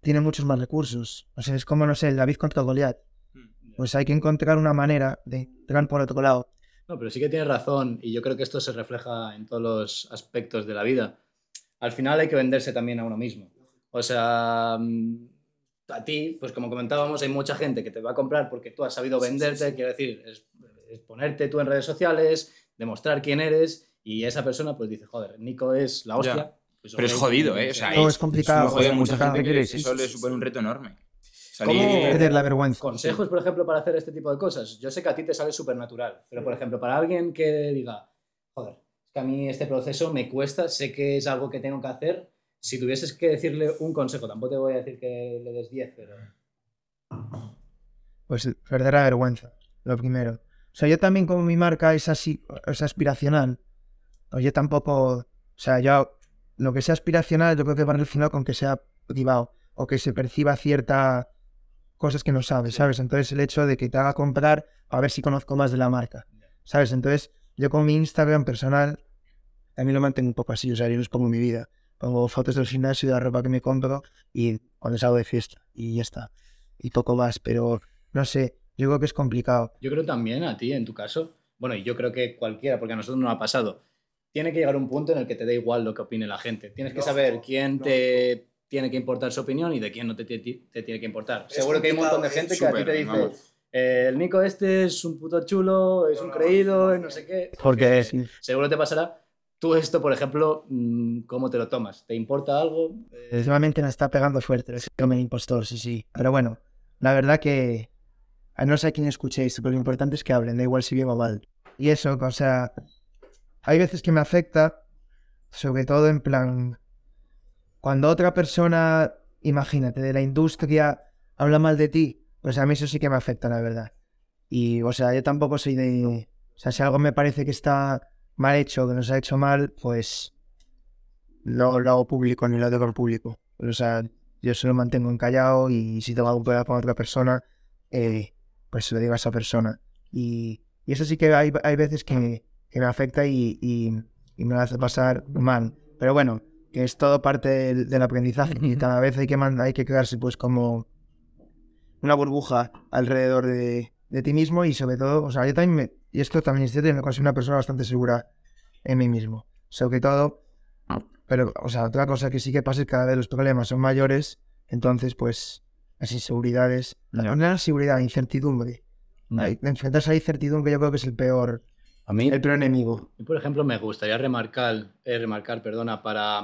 Tiene muchos más recursos. O sea, es como, no sé, el David contra Goliat. Mm. Pues hay que encontrar una manera de entrar por otro lado. No, pero sí que tienes razón y yo creo que esto se refleja en todos los aspectos de la vida. Al final hay que venderse también a uno mismo. O sea, mm, a ti, pues como comentábamos, hay mucha gente que te va a comprar porque tú has sabido venderte, quiero decir, es, es ponerte tú en redes sociales, demostrar quién eres y esa persona pues dice, joder, Nico es la hostia. Ya. Pues, Pero es jodido, ¿eh? O sea, Todo es, es complicado, es jodido. Mucha gente que Sí, eso sí, le sí, supone un reto enorme. ¿Cómo? Salir- Perder la vergüenza. Consejos, por ejemplo, para hacer este tipo de cosas. Yo sé que a ti te sale súper natural, pero por ejemplo, para alguien que diga, joder, es que a mí este proceso me cuesta, sé que es algo que tengo que hacer. Si tuvieses que decirle un consejo, tampoco te voy a decir que le des 10, pero. Pues perder la vergüenza, lo primero. O sea, yo también como mi marca es así, es aspiracional. O yo tampoco, o sea, yo lo que sea aspiracional yo creo que va relacionado con que sea privado o que se perciba cierta cosas que no sabes, ¿sabes? Entonces el hecho de que te haga comprar a ver si conozco más de la marca, ¿sabes? Entonces yo con mi Instagram personal también lo mantengo un poco así, o sea, yo les pongo mi vida. Pongo fotos del gimnasio de la ropa que me compro y cuando salgo de fiesta y ya está. Y poco más, pero no sé, yo creo que es complicado. Yo creo también a ti, en tu caso, bueno, y yo creo que cualquiera, porque a nosotros nos ha pasado, tiene que llegar un punto en el que te da igual lo que opine la gente. Tienes que saber quién te tiene que importar su opinión y de quién no te, te- te tiene que importar. Seguro que hay un montón de gente que a ti te dice, vamos. "Eh, el Nico este es un puto chulo, es un creído, no sé qué. Porque Seguro te pasará. Tú esto, por ejemplo, mm, ¿cómo te lo tomas? ¿Te importa algo? últimamente me está pegando fuerte el síndrome del impostor, sí, sí. Pero bueno, la verdad que no sé a quién escuchéis, pero lo importante es que hablen, da igual si bien o mal. Y eso, o sea, hay veces que me afecta, sobre todo en plan, cuando otra persona, imagínate, de la industria habla mal de ti, pues a mí eso sí que me afecta, la verdad. Y, o sea, yo tampoco soy de... O sea, si algo me parece que está mal hecho, que nos ha hecho mal, pues lo, lo hago público, ni lo al público. O sea, yo solo mantengo encallado y si tengo algún problema con otra persona, eh, pues se lo digo a esa persona. Y, y eso sí que hay, hay veces que, que me afecta y, y, me hace pasar mal. Pero bueno, que es todo parte del, aprendizaje y cada vez hay que, hay que quedarse pues como una burbuja alrededor de, de ti mismo y sobre todo, o sea, yo también me, y esto también es cierto, yo me considero una persona bastante segura en mí mismo. Sobre todo, pero, o sea, otra cosa que sí que pasa es que cada vez los problemas son mayores, entonces, pues, las inseguridades, no la inseguridad, la incertidumbre. Ay, Enfrentarse a la incertidumbre yo creo que es el peor, A mí, el peor enemigo. Yo, por ejemplo, me gustaría remarcar, eh, remarcar perdona, para,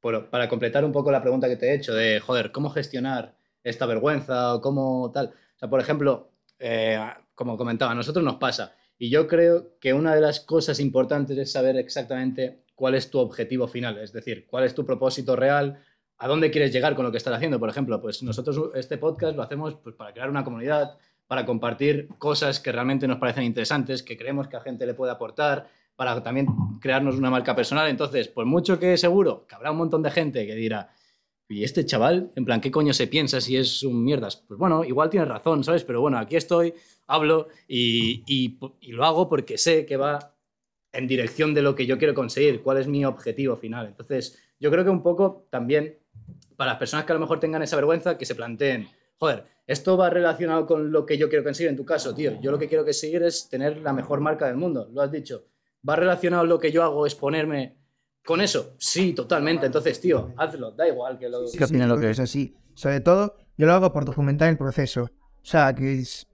por- para completar un poco la pregunta que te he hecho de, joder, ¿cómo gestionar esta vergüenza o cómo tal? O sea, por ejemplo, eh, como comentaba, a nosotros nos pasa. Y yo creo que una de las cosas importantes es saber exactamente cuál es tu objetivo final, es decir, cuál es tu propósito real, a dónde quieres llegar con lo que estás haciendo. Por ejemplo, pues nosotros este podcast lo hacemos pues, para crear una comunidad, para compartir cosas que realmente nos parecen interesantes, que creemos que a gente le puede aportar, para también crearnos una marca personal. Entonces, por mucho que seguro que habrá un montón de gente que dirá, ¿y este chaval? En plan, ¿qué coño se piensa si es un mierdas? Pues bueno, igual tienes razón, ¿sabes? Pero bueno, aquí estoy, hablo y, y, y lo hago porque sé que va en dirección de lo que yo quiero conseguir, cuál es mi objetivo final. Entonces, yo creo que un poco también para las personas que a lo mejor tengan esa vergüenza, que se planteen, joder, esto va relacionado con lo que yo quiero conseguir en tu caso, tío. Yo lo que quiero conseguir es tener la mejor marca del mundo, lo has dicho. ¿Va relacionado lo que yo hago es ponerme con eso? Sí, totalmente. Entonces, tío, hazlo, da igual que lo... Sí, que opina lo que es así. Sobre todo, yo lo hago por documentar el proceso. O sea, que es...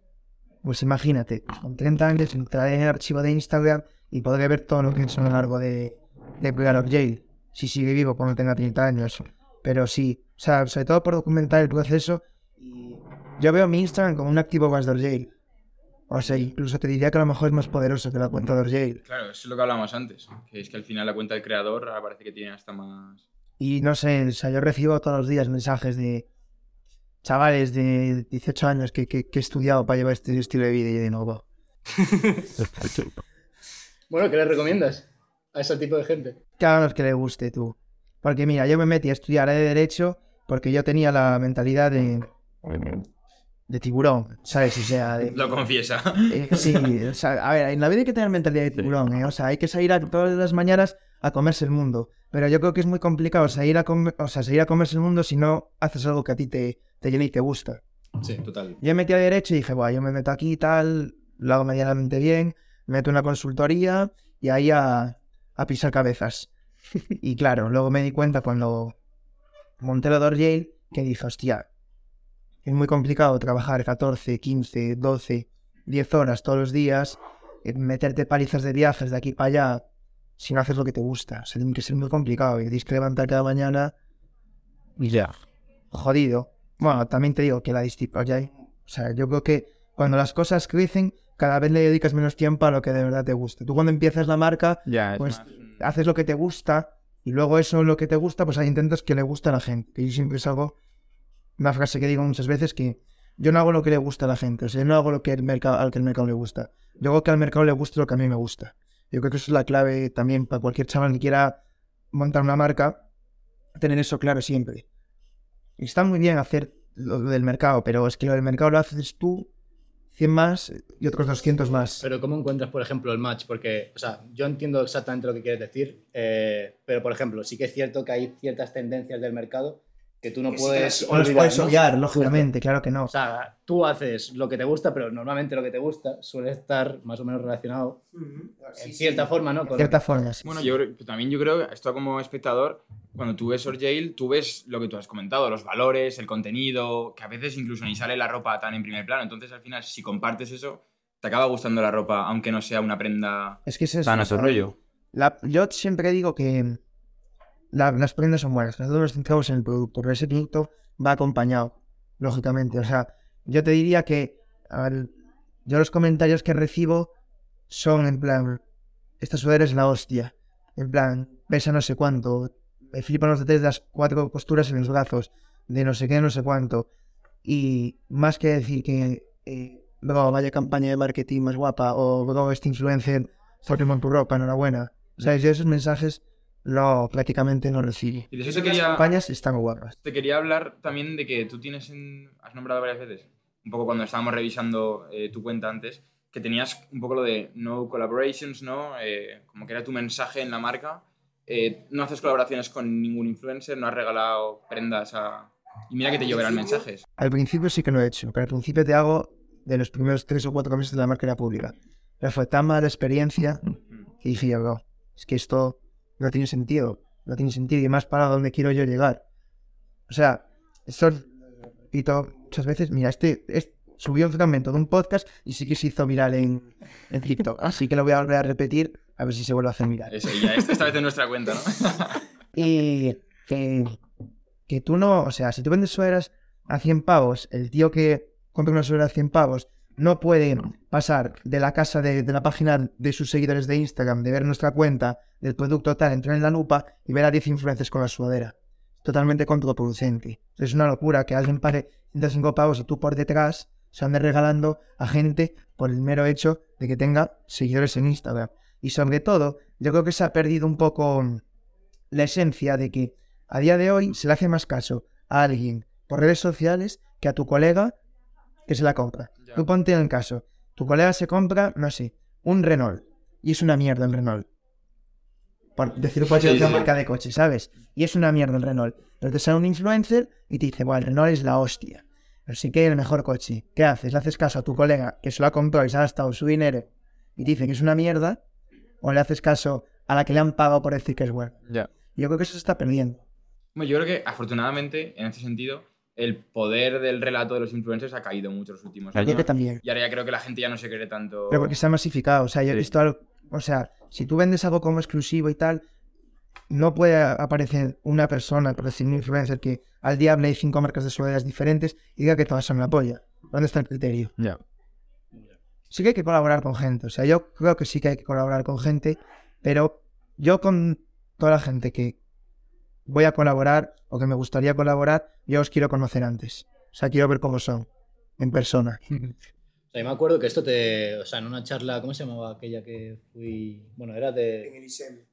Pues imagínate, con 30 años entraré en el archivo de Instagram y podré ver todo lo que he hecho a lo largo de, de Player of Jail. Si sigue vivo cuando tenga 30 años. Pero sí, o sea, sobre todo por documentar el proceso. Y yo veo mi Instagram como un activo más de Jail. O sea, incluso te diría que a lo mejor es más poderoso que la cuenta de Jail. Claro, eso es lo que hablábamos antes. Que es que al final la cuenta del creador parece que tiene hasta más. Y no sé, o sea, yo recibo todos los días mensajes de chavales de 18 años que, que, que he estudiado para llevar este estilo de vida y yo de nuevo. bueno, ¿qué le recomiendas a ese tipo de gente? Que hagan los que le guste tú. Porque mira, yo me metí a estudiar de Derecho porque yo tenía la mentalidad de, de tiburón, ¿sabes? O sea, de, Lo confiesa. eh, sí, o sea, a ver, en la vida hay que tener mentalidad de tiburón, ¿eh? O sea, hay que salir a, todas las mañanas a comerse el mundo. Pero yo creo que es muy complicado salir a, com- o sea, salir a comerse el mundo si no haces algo que a ti te, te llena y te gusta. Sí, total. Yo me metí a Derecho y dije, bueno, yo me meto aquí y tal, lo hago medianamente bien, me meto en una consultoría y ahí a, a pisar cabezas. y claro, luego me di cuenta cuando monté lo de Yale que dije, hostia, es muy complicado trabajar 14, 15, 12, 10 horas todos los días, eh, meterte palizas de viajes de aquí para allá si no haces lo que te gusta. O sea, tiene que ser muy complicado y tienes que levantar cada mañana y ya, jodido. Bueno, también te digo que la disciplina, o sea, yo creo que cuando las cosas crecen, cada vez le dedicas menos tiempo a lo que de verdad te gusta. Tú cuando empiezas la marca, Ya, es pues más haces lo que te gusta y luego eso lo que te gusta, pues ahí intentas que le guste a la gente. Que yo siempre es algo, una frase que digo muchas veces que yo no hago lo que le gusta a la gente, o sea, yo no hago lo que el mercado, al mercado le gusta. Yo hago que al mercado le guste lo que a mí me gusta. Yo creo que eso es la clave también para cualquier chaval que quiera montar una marca, tener eso claro siempre. Y está muy bien hacer lo del mercado, pero es que lo del mercado lo haces tú 100 más y otros 200 más. Pero ¿cómo encuentras, por ejemplo, el match? Porque, o sea, yo entiendo exactamente lo que quieres decir, eh, pero, por ejemplo, sí que es cierto que hay ciertas tendencias del mercado que tú no puedes no los olvidar, puedes ¿no? obviar, lógicamente, claro que no. O sea, tú haces lo que te gusta, pero normalmente lo que te gusta suele estar más o menos relacionado en cierta forma, ¿no? De Con- cierta forma, sí. Bueno, yo también yo creo, esto como espectador, cuando tú ves Orjail, tú ves lo que tú has comentado, los valores, el contenido, que a veces incluso ni sale la ropa tan en primer plano. Entonces, al final, si compartes eso, te acaba gustando la ropa, aunque no sea una prenda Es que es eso. Tan a su rollo. La- yo siempre digo que la- las prendas son buenas, nosotros nos centramos en el producto, pero ese producto va acompañado, lógicamente. O sea, yo te diría que al- yo los comentarios que recibo son en plan, esta sudadera es la hostia, en plan, pesa no sé cuánto, me flipan los detalles de las cuatro costuras en los brazos, de no sé qué, no sé cuánto. Y más que decir que, eh, vaya campaña de marketing más guapa, o bro, este influencer, Fortimon tu ropa, enhorabuena. ¿Sabes? Yo esos mensajes no, prácticamente no recibí. Y de eso te Las quería, campañas están guapas. te quería hablar también de que tú tienes en... Has nombrado varias veces, un poco cuando estábamos revisando eh, tu cuenta antes, que tenías un poco lo de no collaborations, ¿no? Eh, como que era tu mensaje en la marca. Eh, no haces colaboraciones con ningún influencer, no has regalado prendas a... Y mira que te lloverán mensajes. Al principio sí que lo he hecho, pero al principio te hago de los primeros tres o cuatro meses de la marca era pública. Pero fue tan mala experiencia que dije, yo, bro, es que esto no tiene sentido, no tiene sentido y más para dónde quiero yo llegar. O sea, esto lo repito muchas veces, mira, este, este subió un fragmento de un podcast y sí que se hizo viral en, en TikTok, así que lo voy a volver a repetir a ver si se vuelve a hacer viral. Eso, ya esta, esta vez en nuestra cuenta, ¿no? Y que, que tú no, o sea, si tú vendes sueras a 100 pavos, el tío que compra una suera a 100 pavos no puede pasar de la casa de, de la página de sus seguidores de Instagram, de ver nuestra cuenta del producto tal, entrar en la lupa y ver a 10 influencers con la sudadera. Totalmente contraproducente. Es una locura que alguien pague 105 pavos y tú por detrás se ande regalando a gente por el mero hecho de que tenga seguidores en Instagram. Y sobre todo, yo creo que se ha perdido un poco la esencia de que a día de hoy se le hace más caso a alguien por redes sociales que a tu colega que se la compra. Ya. Tú ponte en el caso, tu colega se compra, no sé, un Renault y es una mierda el Renault. Por decir cualquier otra marca de coche, ¿sabes? Y es una mierda el Renault. Pero te sale un influencer y te dice, bueno, el Renault es la hostia. Pero sí que el mejor coche. ¿Qué haces? ¿Le haces caso a tu colega que se lo ha comprado y se ha gastado su dinero y te dice que es una mierda? ¿O le haces caso a la que le han pagado por decir que es bueno? Ya. Yo creo que eso se está perdiendo. Bueno, yo creo que afortunadamente, en este sentido, el poder del relato de los influencers ha caído mucho en los últimos Yo años. que también. Y ahora ya creo que la gente ya no se cree tanto. Pero porque se ha masificado. O sea, yo he Sí. visto algo. O sea, si tú vendes algo como exclusivo y tal, no puede aparecer una persona, por decir un influencer, que al día hable de cinco marcas de sudaderas diferentes y diga que todas son la polla. ¿Dónde está el criterio? Ya. Sí que hay que colaborar con gente. O sea, yo creo que sí que hay que colaborar con gente, pero yo con toda la gente que voy a colaborar o que me gustaría colaborar, yo os quiero conocer antes. O sea, quiero ver cómo son en persona. O sea, yo me acuerdo que esto te. O sea, en una charla, ¿cómo se llamaba aquella que fui? Bueno, era de.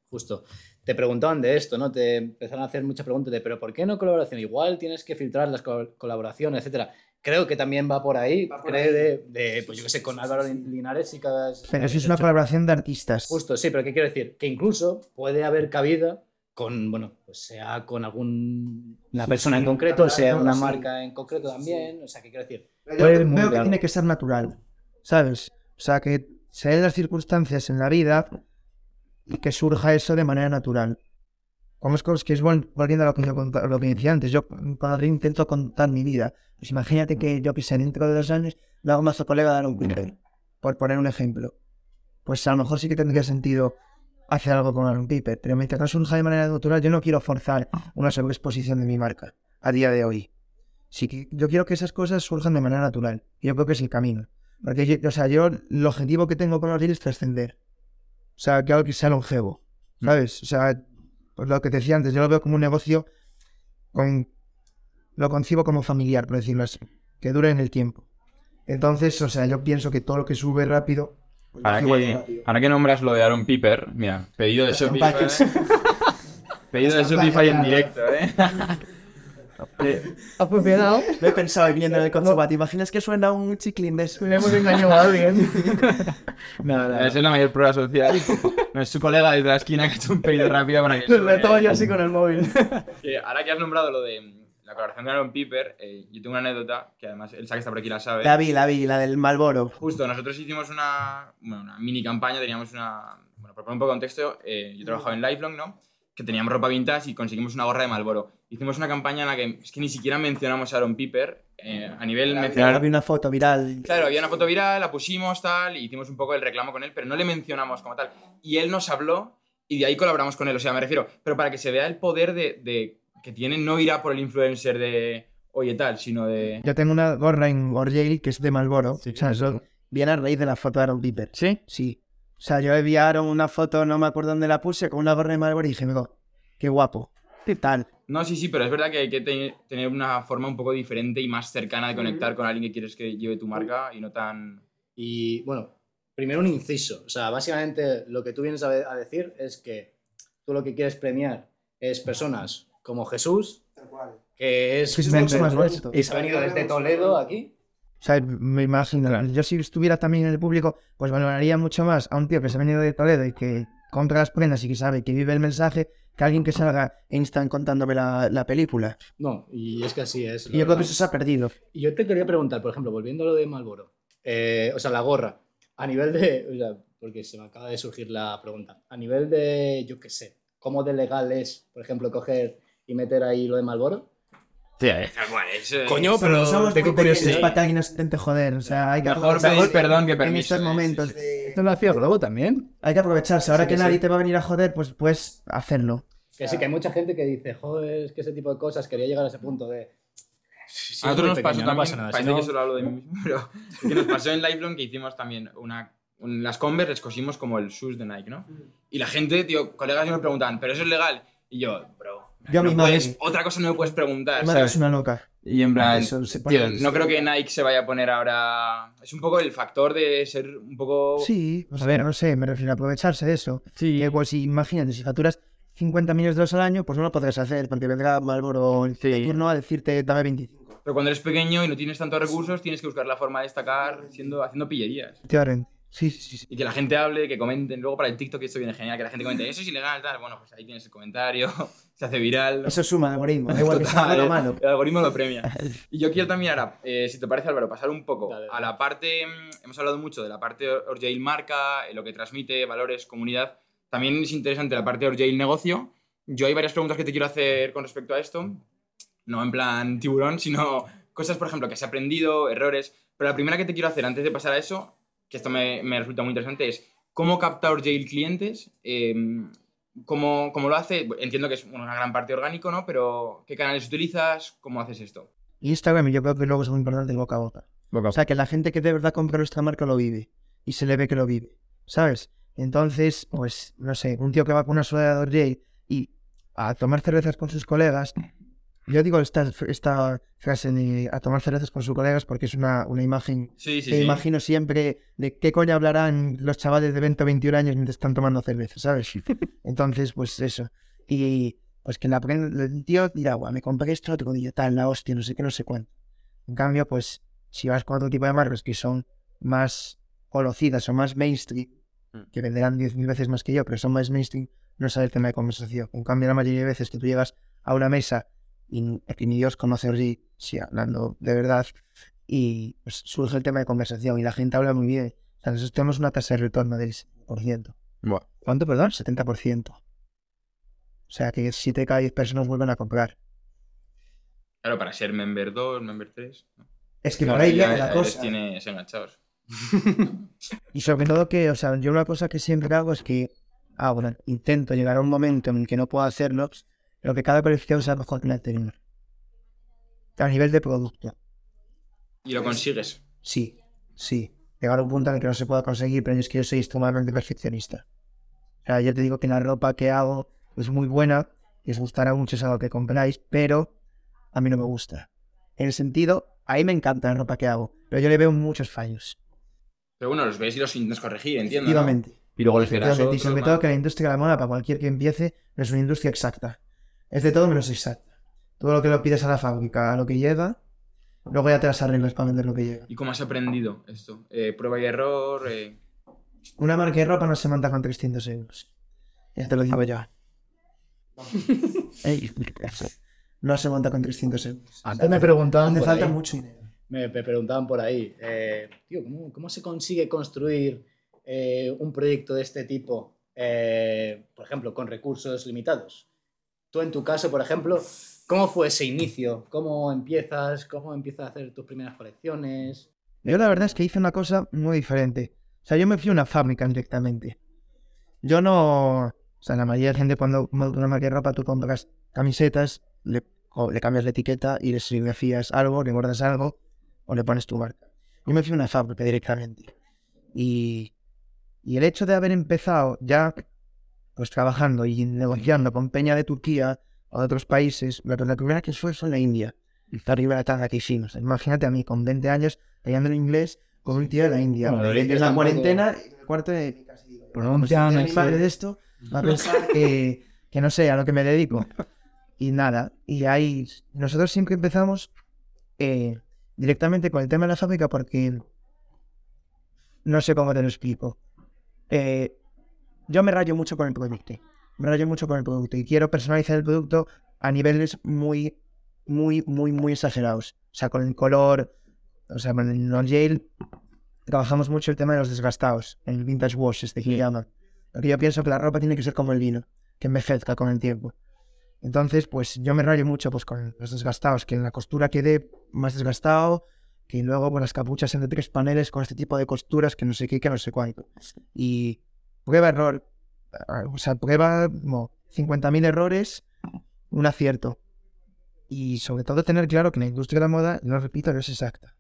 Justo. Te preguntaban de esto, ¿no? Te empezaron a hacer muchas preguntas de, ¿pero por qué no colaboración? Igual tienes que filtrar las col- colaboraciones, etcétera. Creo que también va por ahí. Va por creo ahí. de, de, pues yo qué sé, con Álvaro Lin- Linares y cada. Pero si es una colaboración de artistas. Justo, sí, pero ¿qué quiero decir? Que incluso puede haber cabida con, bueno, pues sea con algún una persona en concreto, sea una sí. marca en concreto también. O sea, ¿qué quiero decir? Yo muy que tiene que ser natural, ¿sabes? O sea, que se den las circunstancias en la vida y que surja eso de manera natural. Como es que es vol- volviendo a lo que, yo lo que decía antes, yo cuando intento contar mi vida, pues imagínate que yo que sé, dentro de dos años le hago más a colega dar un Piper, por poner un ejemplo. Pues a lo mejor sí que tendría sentido hacer algo con Aaron Piper, pero mientras no surja de manera natural, yo no quiero forzar una sobreexposición de mi marca a día de hoy. Sí que yo quiero que esas cosas surjan de manera natural. Y yo creo que es el camino. Porque, yo- o sea, yo el objetivo que tengo con los reels es trascender. O sea, que algo que sea longevo. ¿Sabes? O sea, pues lo que te decía antes, yo lo veo como un negocio con... Lo concibo como familiar, por decirlo así. Que dure en el tiempo. Entonces, o sea, yo pienso que todo lo que sube rápido... pues, Ahora que, ahora que nombras lo de Aaron Piper, mira, pedido de Shopify. Pedido de Shopify en directo, ¿eh? ¿Ha funcionado? Lo he pensado viendo en el. ¿Te imaginas que suena un chiclín de eso? hemos engañado a alguien. no, no, Esa es la mayor prueba social. No es su colega desde la esquina que ha hecho un pedido rápido para que suene. yo así con el móvil. Ahora que has nombrado lo de la colaboración de Aaron Piper, eh, yo tengo una anécdota que además sabe que está por aquí la sabe. La vi, la vi, la del Malboro. Justo, nosotros hicimos una, bueno, una mini campaña, teníamos una... Bueno, por poner un poco de contexto, eh, yo trabajaba en Lifelong, ¿no? Que teníamos ropa vintage y conseguimos una gorra de Malboro. Hicimos una campaña en la que es que ni siquiera mencionamos a Aaron Piper eh, a nivel mencionar... vi una foto viral. Claro, había una foto viral, la pusimos tal, y hicimos un poco el reclamo con él, pero no le mencionamos como tal. Y él nos habló y de ahí colaboramos con él, o sea, me refiero, pero para que se vea el poder de, de- que tiene, no irá por el influencer de oye tal, sino de... Yo tengo una gorra en Orgel que es de Malboro. O sea, eso viene a raíz de la foto de Aaron Piper. ¿Sí? Sí. O sea, yo Aaron una foto, no me acuerdo dónde la puse, con una gorra de Malboro y dije, "Migo, qué guapo. ¿Qué tal? No, sí, sí, pero es verdad que hay que te- tener una forma un poco diferente y más cercana de conectar con alguien que quieres que lleve tu marca y no tan... Y bueno, primero un inciso. O sea, básicamente lo que tú vienes a, a decir es que tú lo que quieres premiar es personas como Jesús, que es, Es mucho más bonito. y se ha venido desde Toledo aquí. O sea, me imagino, yo si estuviera también en el público, pues valoraría mucho más a un tío que se ha venido de Toledo y que compra las prendas y que sabe que vive el mensaje que alguien que salga en Instagram contándome la, la película. No, y es que así es. Y yo creo que eso se ha perdido. Y yo te quería preguntar, por ejemplo, volviendo a lo de Malboro, o sea, la gorra, a nivel de, o sea, porque se me acaba de surgir la pregunta, a nivel de, yo qué sé, ¿cómo de legal es, por ejemplo, coger y meter ahí lo de Malboro? Sí, eh, Coño, pero somos tengo curiosidad. para que alguien nos intente joder. O sea, hay que Mejor pedir perdón que en permiso. estos eh, momentos. sí, sí. ¿Esto lo hacía Globo también? Hay que aprovecharse. Ahora Sí, que que nadie sí. te va a venir a joder, pues puedes hacerlo. Que sí, que hay mucha gente que dice, joder, es que ese tipo de cosas quería llegar a ese punto de... Sí, a nosotros nos pasó no también, pasa nada. parece si no- que solo hablo de mí mismo, pero que nos pasó en Lifelong que hicimos también una... un- las Converse les cosimos como el shoes de Nike, ¿no? Y la gente, tío, colegas me preguntan, ¿pero eso es legal? Y yo, bro, Yo a no mi madre- puedes- otra cosa no me puedes preguntar, Mi madre ¿sabes? es una loca. Y en plan, Eso se tío, pone- no creo que Nike se vaya a poner ahora... Es un poco el factor de ser un poco... Sí, pues a ver, no sé, me refiero a aprovecharse de eso. Sí. Que pues si, imagínate, si facturas 50 millones de euros al año, pues no lo podrás hacer, porque vendrá Marlboro en turno a decirte, dame 25. Pero cuando eres pequeño y no tienes tantos recursos, tienes que buscar la forma de destacar haciendo, haciendo pillerías. Efectivamente. Sí, sí, sí. Y que la gente hable, que comenten. Luego para el TikTok esto viene genial, que la gente comente, eso es ilegal, tal. Bueno, pues ahí tienes el comentario, se hace viral. Eso suma algoritmo, da igual que sea Total, malo o malo. El algoritmo lo premia. Y yo quiero también ahora, eh, si te parece Álvaro, pasar un poco Dale, a dale. la parte, mm, hemos hablado mucho de la parte Orjail marca, eh, lo que transmite, valores, comunidad. También es interesante la parte Orjail negocio. Yo hay varias preguntas que te quiero hacer con respecto a esto. No en plan tiburón, sino cosas, por ejemplo, que has aprendido, errores. Pero la primera que te quiero hacer antes de pasar a eso, que esto me, me resulta muy interesante, es cómo capta Orjail clientes, eh, cómo, cómo lo hace. Entiendo que es una gran parte orgánico, ¿no? Pero ¿qué canales utilizas? ¿Cómo haces esto? Instagram, yo creo que luego es muy importante el boca a boca. O sea, que la gente que de verdad compra nuestra marca lo vive. Y se le ve que lo vive. ¿Sabes? Entonces, pues, no sé, un tío que va con una sudadera de y a tomar cervezas con sus colegas. Yo digo esta, esta frase de a tomar cervezas con sus colegas porque es una, una imagen Sí, sí, que sí. imagino siempre de qué coño hablarán los chavales de 20 o 21 años mientras están tomando cerveza, ¿sabes? Entonces, pues eso. Y pues que la el tío dirá, guau, me compré esto otro día, tal, la hostia, no sé qué, no sé cuánto. En cambio, pues, si vas con otro tipo de marcas que son más conocidas o más mainstream, Mm. que venderán 10.000 veces más que yo, pero son más mainstream, no sabe el tema de conversación. En cambio, la mayoría de veces que tú llegas a una mesa y que ni Dios conoce allí, sí, hablando de verdad, y pues surge el tema de conversación y la gente habla muy bien. O sea, nosotros tenemos una tasa de retorno del 70%. ¿Cuánto, perdón? 70%. O sea, que 7 de cada 10 personas vuelven a comprar. Claro, para ser member 2, member 3. Es que Claro, por ahí ya viene la cosa. tienes enganchados. Y sobre todo que, o sea, yo una cosa que siempre hago es que, ah, bueno, intento llegar a un momento en el que no puedo hacerlo, pero que cada colección sea mejor que la anterior. A nivel de producto. Y lo consigues. Sí, sí. Llegar a un punto en el que no se pueda conseguir, pero es que yo soy extremadamente perfeccionista. O sea, yo te digo que la ropa que hago es muy buena, y os gustará mucho es algo que compráis, pero a mí no me gusta. En el sentido, a mí me encanta la ropa que hago, pero yo le veo muchos fallos. Pero bueno, los ves y los intentas corregir, entiendo. ¿no? Efectivamente. Y luego les y sobre todo que la industria de la moda, para cualquier que empiece, no es una industria exacta. Es de todo menos exacta. Todo lo que lo pides a la fábrica, a lo que llega, luego ya te las arreglas para vender lo que llega. ¿Y cómo has aprendido esto? Eh, prueba y error. eh, Una marca de ropa no se monta con 300 euros. Ya te lo digo yo. Ey, no se monta con 300 euros. Antes me preguntaban por falta ahí, mucho dinero. me, me preguntaban por ahí, eh, tío, ¿cómo, cómo se consigue construir eh, un proyecto de este tipo, eh, por ejemplo, con recursos limitados? Tú en tu caso, por ejemplo, ¿cómo fue ese inicio? ¿Cómo empiezas? ¿Cómo empiezas a hacer tus primeras colecciones? Yo la verdad es que hice una cosa muy diferente. O sea, yo me fui a una fábrica directamente. Yo no... O sea, la mayoría de gente cuando monta una marca de ropa tú compras camisetas, le, o le cambias la etiqueta y le serigrafías algo, le guardas algo o le pones tu marca. Yo me fui a una fábrica directamente. Y, y el hecho de haber empezado ya pues trabajando y negociando con Peña de Turquía o de otros países, la, la primera que fue fue la India. La primera tanda que hicimos. Imagínate a mí con 20 años peleando en inglés con un tío de la India. Bueno, de la en la cuarentena, en el cuarto de mi casa. Digo, Pronuncian pues, mi padre de esto va a pensar que, que no sé a lo que me dedico. Y nada, y ahí nosotros siempre empezamos eh, directamente con el tema de la fábrica porque no sé cómo te lo explico. Eh, yo me rayo mucho con el producto. Me rayo mucho con el producto y quiero personalizar el producto a niveles muy, muy, muy, muy exagerados. O sea, con el color, o sea, con el non-jail trabajamos mucho el tema de los desgastados, el vintage wash, este que llaman. Porque yo pienso que la ropa tiene que ser como el vino, que envejezca con el tiempo. Entonces, pues yo me rayo mucho pues, con los desgastados, que en la costura quede más desgastado, que luego con las capuchas de tres paneles con este tipo de costuras que no sé qué, que no sé cuánto. Y prueba error, ah, o sea, prueba como 50.000 errores, un acierto. y sobre todo tener claro que la industria de la moda, no repito, no es exacta.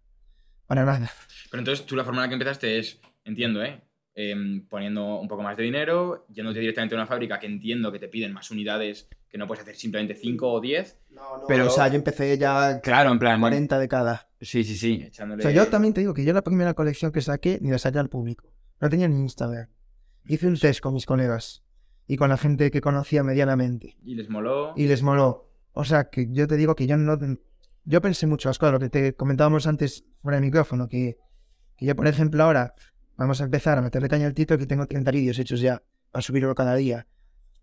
Para nada. Pero entonces tú la forma en la que empezaste es, entiendo, ¿eh? Em, poniendo un poco más de dinero, yéndote directamente a una fábrica que entiendo que te piden más unidades, que no puedes hacer simplemente 5 o 10. Pero, o sea, yo empecé ya Claro, en plan, 40 de cada. Sí, sí, sí. O Echándole... sea, yo también te digo que yo la primera colección que saqué ni la saqué al público. No tenía ni Instagram. Hice un test con mis colegas y con la gente que conocía medianamente. Y les moló. Y les moló. O sea, que yo te digo que yo no... Yo pensé mucho las cosas, lo que te comentábamos antes fuera del micrófono, que, que yo, por ejemplo, ahora vamos a empezar a meterle caña al título que tengo 30 vídeos hechos ya para subirlo cada día.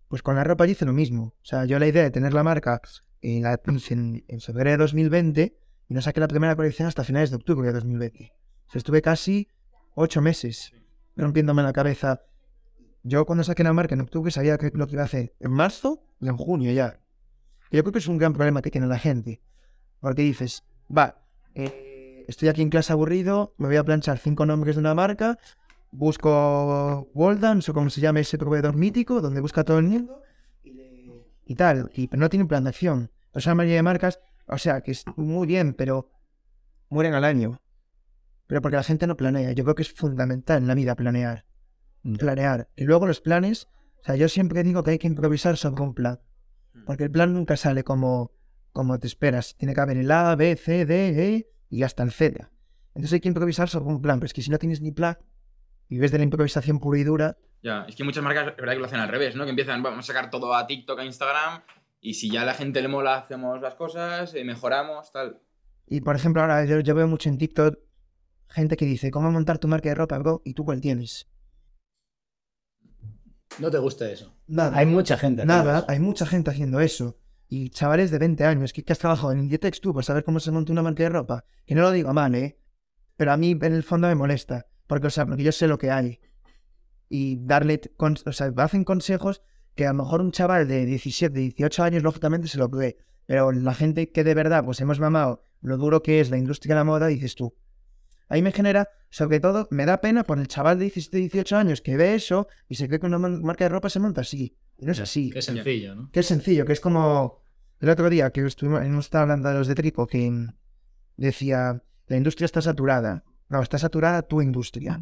Pues con la ropa yo hice lo mismo. O sea, yo la idea de tener la marca en, la, en, en febrero de 2020 y no saqué la primera colección hasta finales de octubre de 2020. O sea, estuve casi ocho meses rompiéndome la cabeza. Yo cuando saqué la marca en octubre sabía que lo que iba a hacer en marzo y en junio ya. Y yo creo que es un gran problema que tiene la gente. Porque dices, va, eh, estoy aquí en clase aburrido, me voy a planchar cinco nombres de una marca, busco Waldans o como se llama ese proveedor mítico, donde busca todo el mundo y, tal. Y, pero no tiene un plan de acción. O sea, mayoría de marcas, o sea, que es muy bien, pero mueren al año. Pero porque la gente no planea. Yo creo que es fundamental en la vida planear. Planear. Y luego los planes, o sea, yo siempre digo que hay que improvisar sobre un plan. Porque el plan nunca sale como, como te esperas. Tiene que haber el A, B, C, D, E y hasta el Z. Entonces hay que improvisar sobre un plan. Pero es que si no tienes ni plan y ves de la improvisación pura y dura, Ya, es que muchas marcas, es verdad que lo hacen al revés, ¿no? Que empiezan, vamos a sacar todo a TikTok, a Instagram, y si ya a la gente le mola, hacemos las cosas, eh, mejoramos, tal. Y por ejemplo, ahora yo, yo veo mucho en TikTok gente que dice, ¿cómo montar tu marca de ropa, bro? ¿Y tú cuál tienes? No te gusta eso. Nada. Hay mucha gente. haciendo Nada, eso. hay mucha gente haciendo eso. Y chavales de 20 años, que, que has trabajado en Inditex tú para saber cómo se monta una marca de ropa. Que no lo digo mal, ¿eh? Pero a mí en el fondo me molesta. Porque, o sea, porque yo sé lo que hay. Y darle, o sea, hacen consejos que a lo mejor un chaval de 17, 18 años, lógicamente se lo cree. Pero la gente que de verdad, pues hemos mamado lo duro que es la industria de la moda, dices tú. Ahí me genera, sobre todo, me da pena por el chaval de 17, 18 años que ve eso y se cree que una marca de ropa se monta así. Y no es así. Qué sencillo, ¿no? Que es sencillo, que es como el otro día que estuvimos, hemos estado hablando de los de Tripo, que mm, decía, la industria está saturada. No, está saturada tu industria,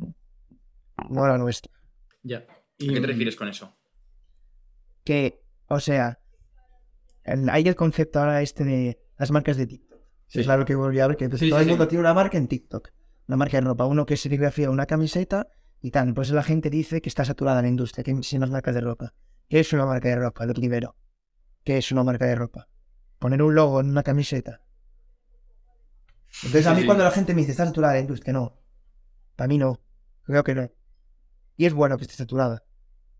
no la nuestra. Ya. ¿A qué te refieres con eso? Que, o sea, el- hay el concepto ahora este de las marcas de TikTok. Sí. Es claro que volví a ver que pues, Sí, todo sí, el mundo sí. tiene una marca en TikTok. Una marca de ropa. Uno que serigrafía una camiseta y tal. Por eso la gente dice que está saturada la industria, que sin las marcas de ropa. ¿Qué es una marca de ropa? Lo primero. ¿Qué es una marca de ropa? Poner un logo en una camiseta. Entonces a mí sí. cuando la gente me dice está saturada la industria, no. Para mí no. Creo que no. Y es bueno que esté saturada.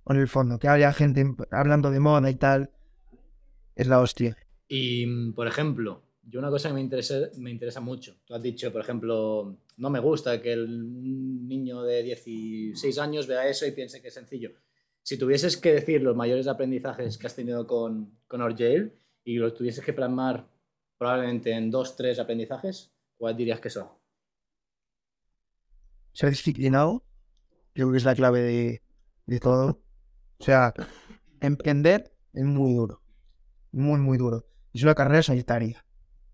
O en el fondo, que haya gente hablando de moda y tal. Es la hostia. Y, por ejemplo, yo una cosa que me interesa, mucho. Tú has dicho, por ejemplo, no me gusta que el un niño de 16 años vea eso y piense que es sencillo. Si tuvieses que decir los mayores aprendizajes que has tenido con, con Orjail y los tuvieses que plasmar probablemente en dos, tres aprendizajes, ¿cuáles dirías que son? Ser disciplinado, creo que es la clave de, todo. O sea, emprender es muy duro. Muy, muy duro. Es una carrera solitaria.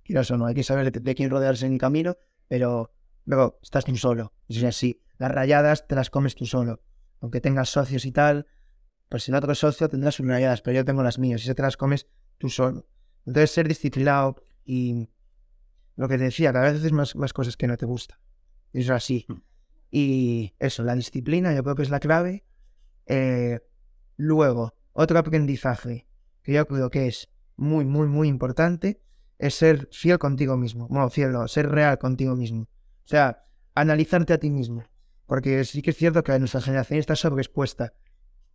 Quieras o no, hay que saber de, de quién rodearse en el camino, pero luego estás tú solo. Eso es así. Las rayadas te las comes tú solo. Aunque tengas socios y tal, pues sin otro socio tendrás sus rayadas, pero yo tengo las mías y se te las comes tú solo. Entonces, ser disciplinado y lo que te decía, cada vez haces más, más cosas que no te gustan. Eso es así. Y eso, la disciplina yo creo que es la clave. Eh, luego, otro aprendizaje que yo creo que es muy, muy, muy importante es ser fiel contigo mismo. Bueno, fiel no, ser real contigo mismo. O sea, analizarte a ti mismo. Porque sí que es cierto que nuestra generación está sobreexpuesta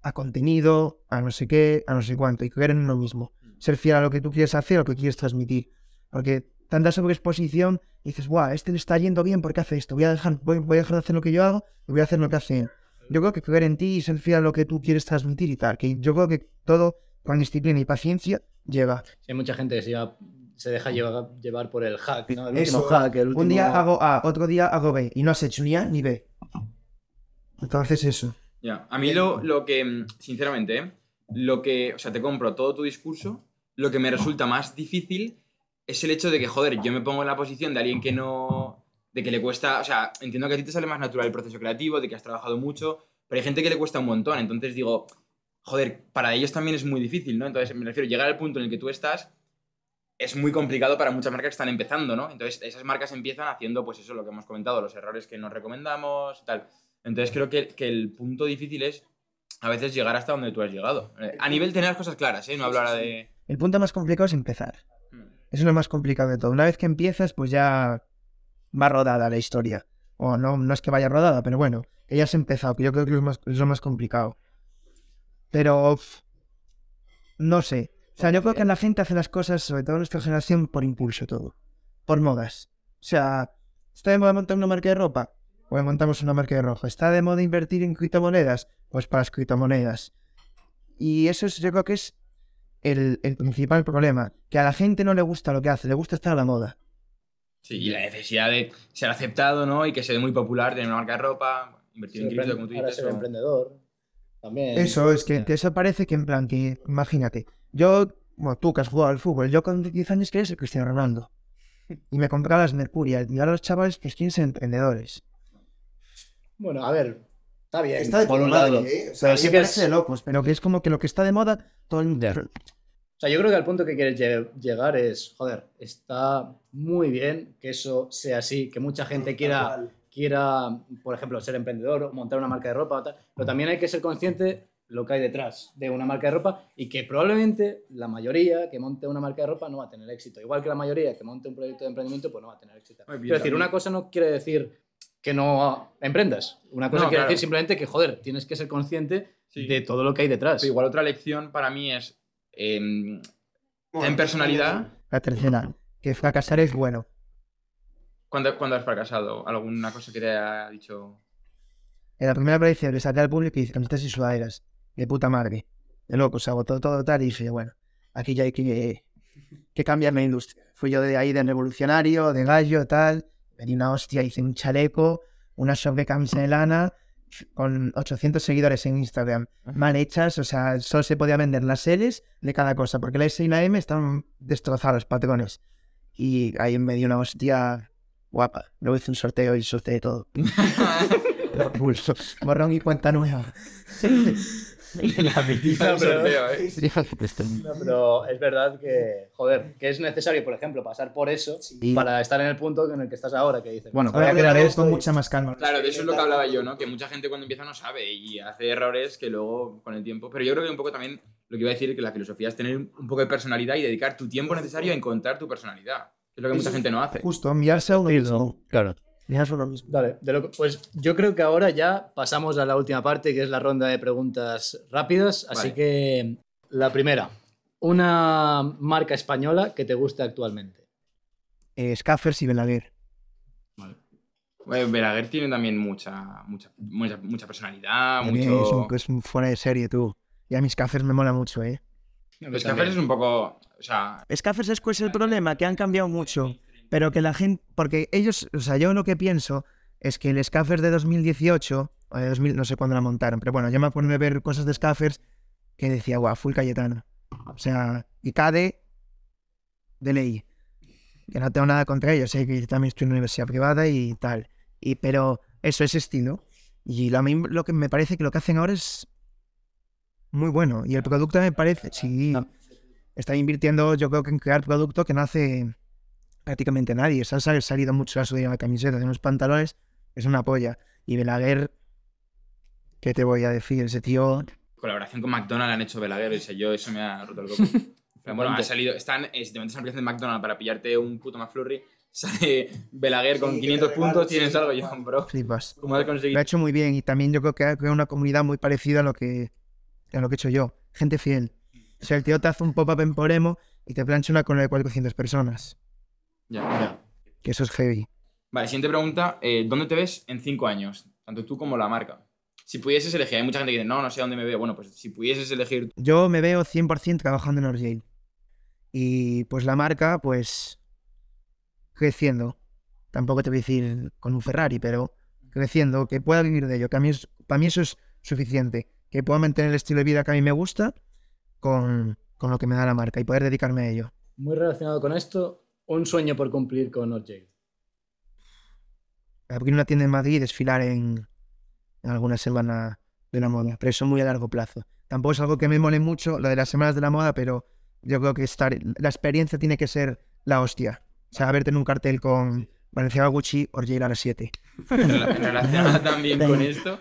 a contenido, a no sé qué, a no sé cuánto, y creer en uno mismo. Ser fiel a lo que tú quieres hacer, a lo que quieres transmitir. Porque tanta sobreexposición, y dices, guau, este le está yendo bien porque hace esto, voy a dejar, voy, voy a dejar de hacer lo que yo hago y voy a hacer lo que hace él. Yo creo que creer en ti y ser fiel a lo que tú quieres transmitir y tal, que yo creo que todo con disciplina y paciencia llega. Sí, hay mucha gente que se, lleva- se deja llevar, llevar por el hack, ¿no? El Eso, último hack, el último... Un día hago A, otro día hago B, y no has hecho ni A ni B. Entonces eso. Ya, a mí lo, lo que, sinceramente, ¿eh? lo que, o sea, te compro todo tu discurso, lo que me resulta más difícil es el hecho de que, joder, yo me pongo en la posición de alguien que no. de que le cuesta. O sea, entiendo que a ti te sale más natural el proceso creativo, de que has trabajado mucho, pero hay gente que le cuesta un montón. Entonces digo, joder, para ellos también es muy difícil, ¿no? Entonces me refiero, llegar al punto en el que tú estás es muy complicado para muchas marcas que están empezando, ¿no? Entonces esas marcas empiezan haciendo, pues eso, lo que hemos comentado, los errores que nos recomendamos y tal. Entonces creo que, que el punto difícil es a veces llegar hasta donde tú has llegado. Eh, A nivel tener las cosas claras, ¿eh? No hablar de... El punto más complicado es empezar. Mm. Eso es lo más complicado de todo. Una vez que empiezas, pues ya va rodada la historia. O no, no es que vaya rodada, pero bueno, que ya has empezado, que yo creo que es lo más, es lo más complicado. Pero no sé. O sea, yo creo que la gente hace las cosas, sobre todo nuestra generación, por impulso todo. Por modas. O sea, ¿está de moda montar una marca de ropa? Pues montamos una marca de ropa. ¿Está de moda invertir en criptomonedas? Pues para las criptomonedas. Y eso es, yo creo que es el, el principal problema. Que a la gente no le gusta lo que hace, le gusta estar a la moda. Sí, y la necesidad de ser aceptado, ¿no? Y que sea muy popular, tener una marca de ropa, invertir en cripto, como tú ahora dices. ser o- emprendedor. También. Eso, es que, que eso parece que en plan que, imagínate, yo, bueno, tú que has jugado al fútbol, yo con 10 años quería ser Cristiano Ronaldo. Y me compraba las Mercurial. Y ahora los chavales pues quieren ser emprendedores. Bueno, a ver. Está bien. Está de por un lado. madre, ¿eh? O sea, Pero sí que parece es- de locos, pero que es como que lo que está de moda, todo el Ya. O sea, yo creo que al punto que quieres lle- llegar es, joder, está muy bien que eso sea así, que mucha gente quiera, quiera, por ejemplo, ser emprendedor o montar una marca de ropa o tal, pero también hay que ser consciente lo que hay detrás de una marca de ropa y que probablemente la mayoría que monte una marca de ropa no va a tener éxito. Igual que la mayoría que monte un proyecto de emprendimiento, pues no va a tener éxito. Bien, Quiero decir, también. una cosa no quiere decir que no emprendas. Una cosa No, quiere claro. decir simplemente que, joder, tienes que ser consciente Sí. de todo lo que hay detrás. Pero igual otra lección para mí es em, ten personalidad. La tercera, que fracasar es bueno. ¿Cuándo, cuándo has fracasado? ¿Alguna cosa que te haya dicho? En la primera aparición le saqué al público y hice camisetas y sudaderas. De puta madre. De loco, se agotó todo tal y dije, bueno, aquí ya hay que, que cambiar la industria. Fui yo de ahí de revolucionario, de gallo, tal. Me di una hostia, hice un chaleco, una sobrecamisa de lana con 800 seguidores en Instagram. Mal hechas, o sea, solo se podía vender las L's de cada cosa, porque la S y la M estaban destrozados los patrones. Y ahí me di una hostia guapa. Luego hice un sorteo y sorteé todo. Pulso. Borrón y cuenta nueva. La del pero- sorteo, ¿eh? No, pero es verdad que, joder, que es necesario, por ejemplo, pasar por eso Y- para estar en el punto en el que estás ahora, que dices, bueno, Voy a crear esto con y- mucha más calma. Claro, de eso es lo que hablaba yo, ¿no? Que mucha gente cuando empieza no sabe y hace errores que luego con el tiempo. Pero yo creo que un poco también lo que iba a decir que la filosofía es tener un poco de personalidad y dedicar tu tiempo necesario a encontrar tu personalidad. Es lo que mucha gente no hace. Justo, enviarse a uno mismo. Claro. Enviarse a uno mismo. Dale, de lo que- pues yo creo que ahora ya pasamos a la última parte, que es la ronda de preguntas rápidas. Así Vale. que la primera, una marca española que te guste actualmente. Eh, Scaffers y Belaguer. Bueno, Belaguer tiene también mucha, mucha, mucha, mucha personalidad, mucho... Es, un, es un fuera de serie, tú. Y a mis Scaffers me mola mucho, ¿eh? Los cafés es un poco... O sea, Scaffers es cuál es el problema, que han cambiado mucho. Pero que la gente. Porque ellos. O sea, yo lo que pienso es que el Scaffers de 2018. O de 2000, no sé cuándo la montaron. Pero bueno, yo me acuerdo de ver cosas de Scaffers que decía, guau, full Cayetano. O sea, y Cade. De ley. Que no tengo nada contra ellos, sé que yo también estoy en una universidad privada y tal. Y, pero eso es estilo. Y lo, a mí lo que me parece que lo que hacen ahora es muy bueno. Y el producto me parece, sí, está invirtiendo yo creo que en crear producto que no hace prácticamente nadie. Se ha sal- salido mucho la de la camiseta, de unos pantalones, es una polla. Y Belaguer, ¿qué te voy a decir? Ese tío... colaboración con McDonald's han hecho Belaguer y sé yo, eso me ha roto el coco. Pero bueno, ha salido... Están, eh, si te metes en la aplicación de McDonald's para pillarte un puto McFlurry, sale Belaguer con 500 puntos, tienes algo yo, bro. Flipas. ¿Cómo has Lo ha hecho muy bien y también yo creo que ha creado una comunidad muy parecida a lo que, a lo que he hecho yo. Gente fiel. O sea, el tío te hace un pop-up en Poremo y te plancha una cola de 400 personas. Ya. Que eso es heavy. Vale, siguiente pregunta. eh, ¿Dónde te ves en 5 años? Tanto tú como la marca. Si pudieses elegir, hay mucha gente que dice, no, no sé dónde me veo. Bueno, pues si pudieses elegir Yo me veo 100% trabajando en Orgel. Y pues la marca, pues creciendo. Tampoco te voy a decir con un Ferrari, pero creciendo, que pueda vivir de ello. Que a mí es- para mí eso es suficiente. Que pueda mantener el estilo de vida que a mí me gusta con, con lo que me da la marca y poder dedicarme a ello. Muy relacionado con esto, un sueño por cumplir con OJ. Abrir una tienda en Madrid y desfilar en, en alguna semana de la moda, pero eso muy a largo plazo. Tampoco es algo que me mole mucho, lo de las semanas de la moda, pero yo creo que estar, la experiencia tiene que ser la hostia. O sea, verte en un cartel con Valenciaga Gucci o Lara 7. Relacionado también con esto,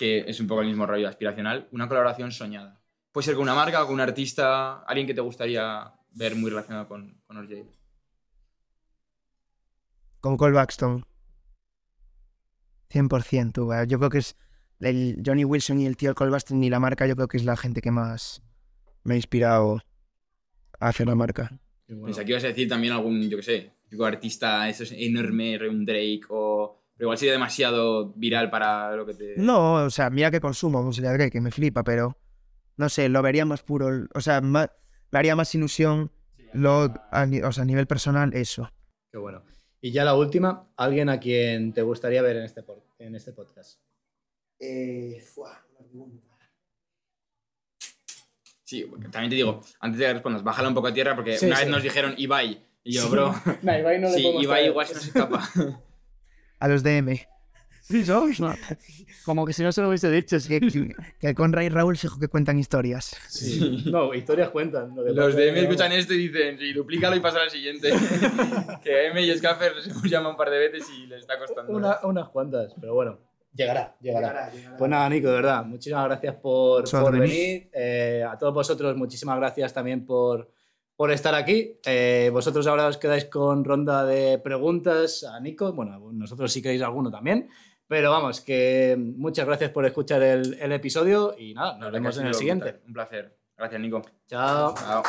que es un poco el mismo rollo aspiracional, una colaboración soñada. Puede ser con una marca o con un artista, alguien que te gustaría ver muy relacionado con, con Orjay. Con Cole Baxton. 100%, tú, Yo creo que es el Johnny Wilson y el tío Cole Baxton y la marca, yo creo que es la gente que más me ha inspirado a hacer la marca. Bueno. Pensé que ibas a decir también algún, yo qué sé, tipo artista, eso es enorme, un Drake o... Pero igual sería demasiado viral para lo que te... No, o sea, mira que consumo música Drake, que me flipa, pero... No sé, lo vería más puro, o sea, me haría más ilusión, lo, a, o sea, a nivel personal, eso. Qué bueno. Y ya la última, alguien a quien te gustaría ver en este, en este podcast. Eh, Sí, también te digo, antes de que respondas, bájala un poco a tierra porque una vez nos dijeron Ibai. Y yo, bro. no, Ibai no le sí, Ibai igual se nos escapa. a los DM. Sí, Como que si no se lo hubiese dicho. Es que, que con Ray y Raúl se que cuentan historias. Sí. No, historias cuentan. Los DM escuchan esto y dicen, sí, duplícalo y pasa al siguiente. que M y Scaffer se llamado un par de veces y les está costando. unas cuantas, pero bueno. Llegará, llegará. Pues nada, Nico, de verdad, muchísimas gracias por, por venir. Eh, a todos vosotros, muchísimas gracias también por, por estar aquí. Eh, vosotros ahora os quedáis con ronda de preguntas a Nico. Bueno, nosotros si queréis alguno también. Pero vamos, que muchas gracias por escuchar el, el episodio y nada, nos vemos en el siguiente. Un placer. Gracias, Nico. Chao. Chao.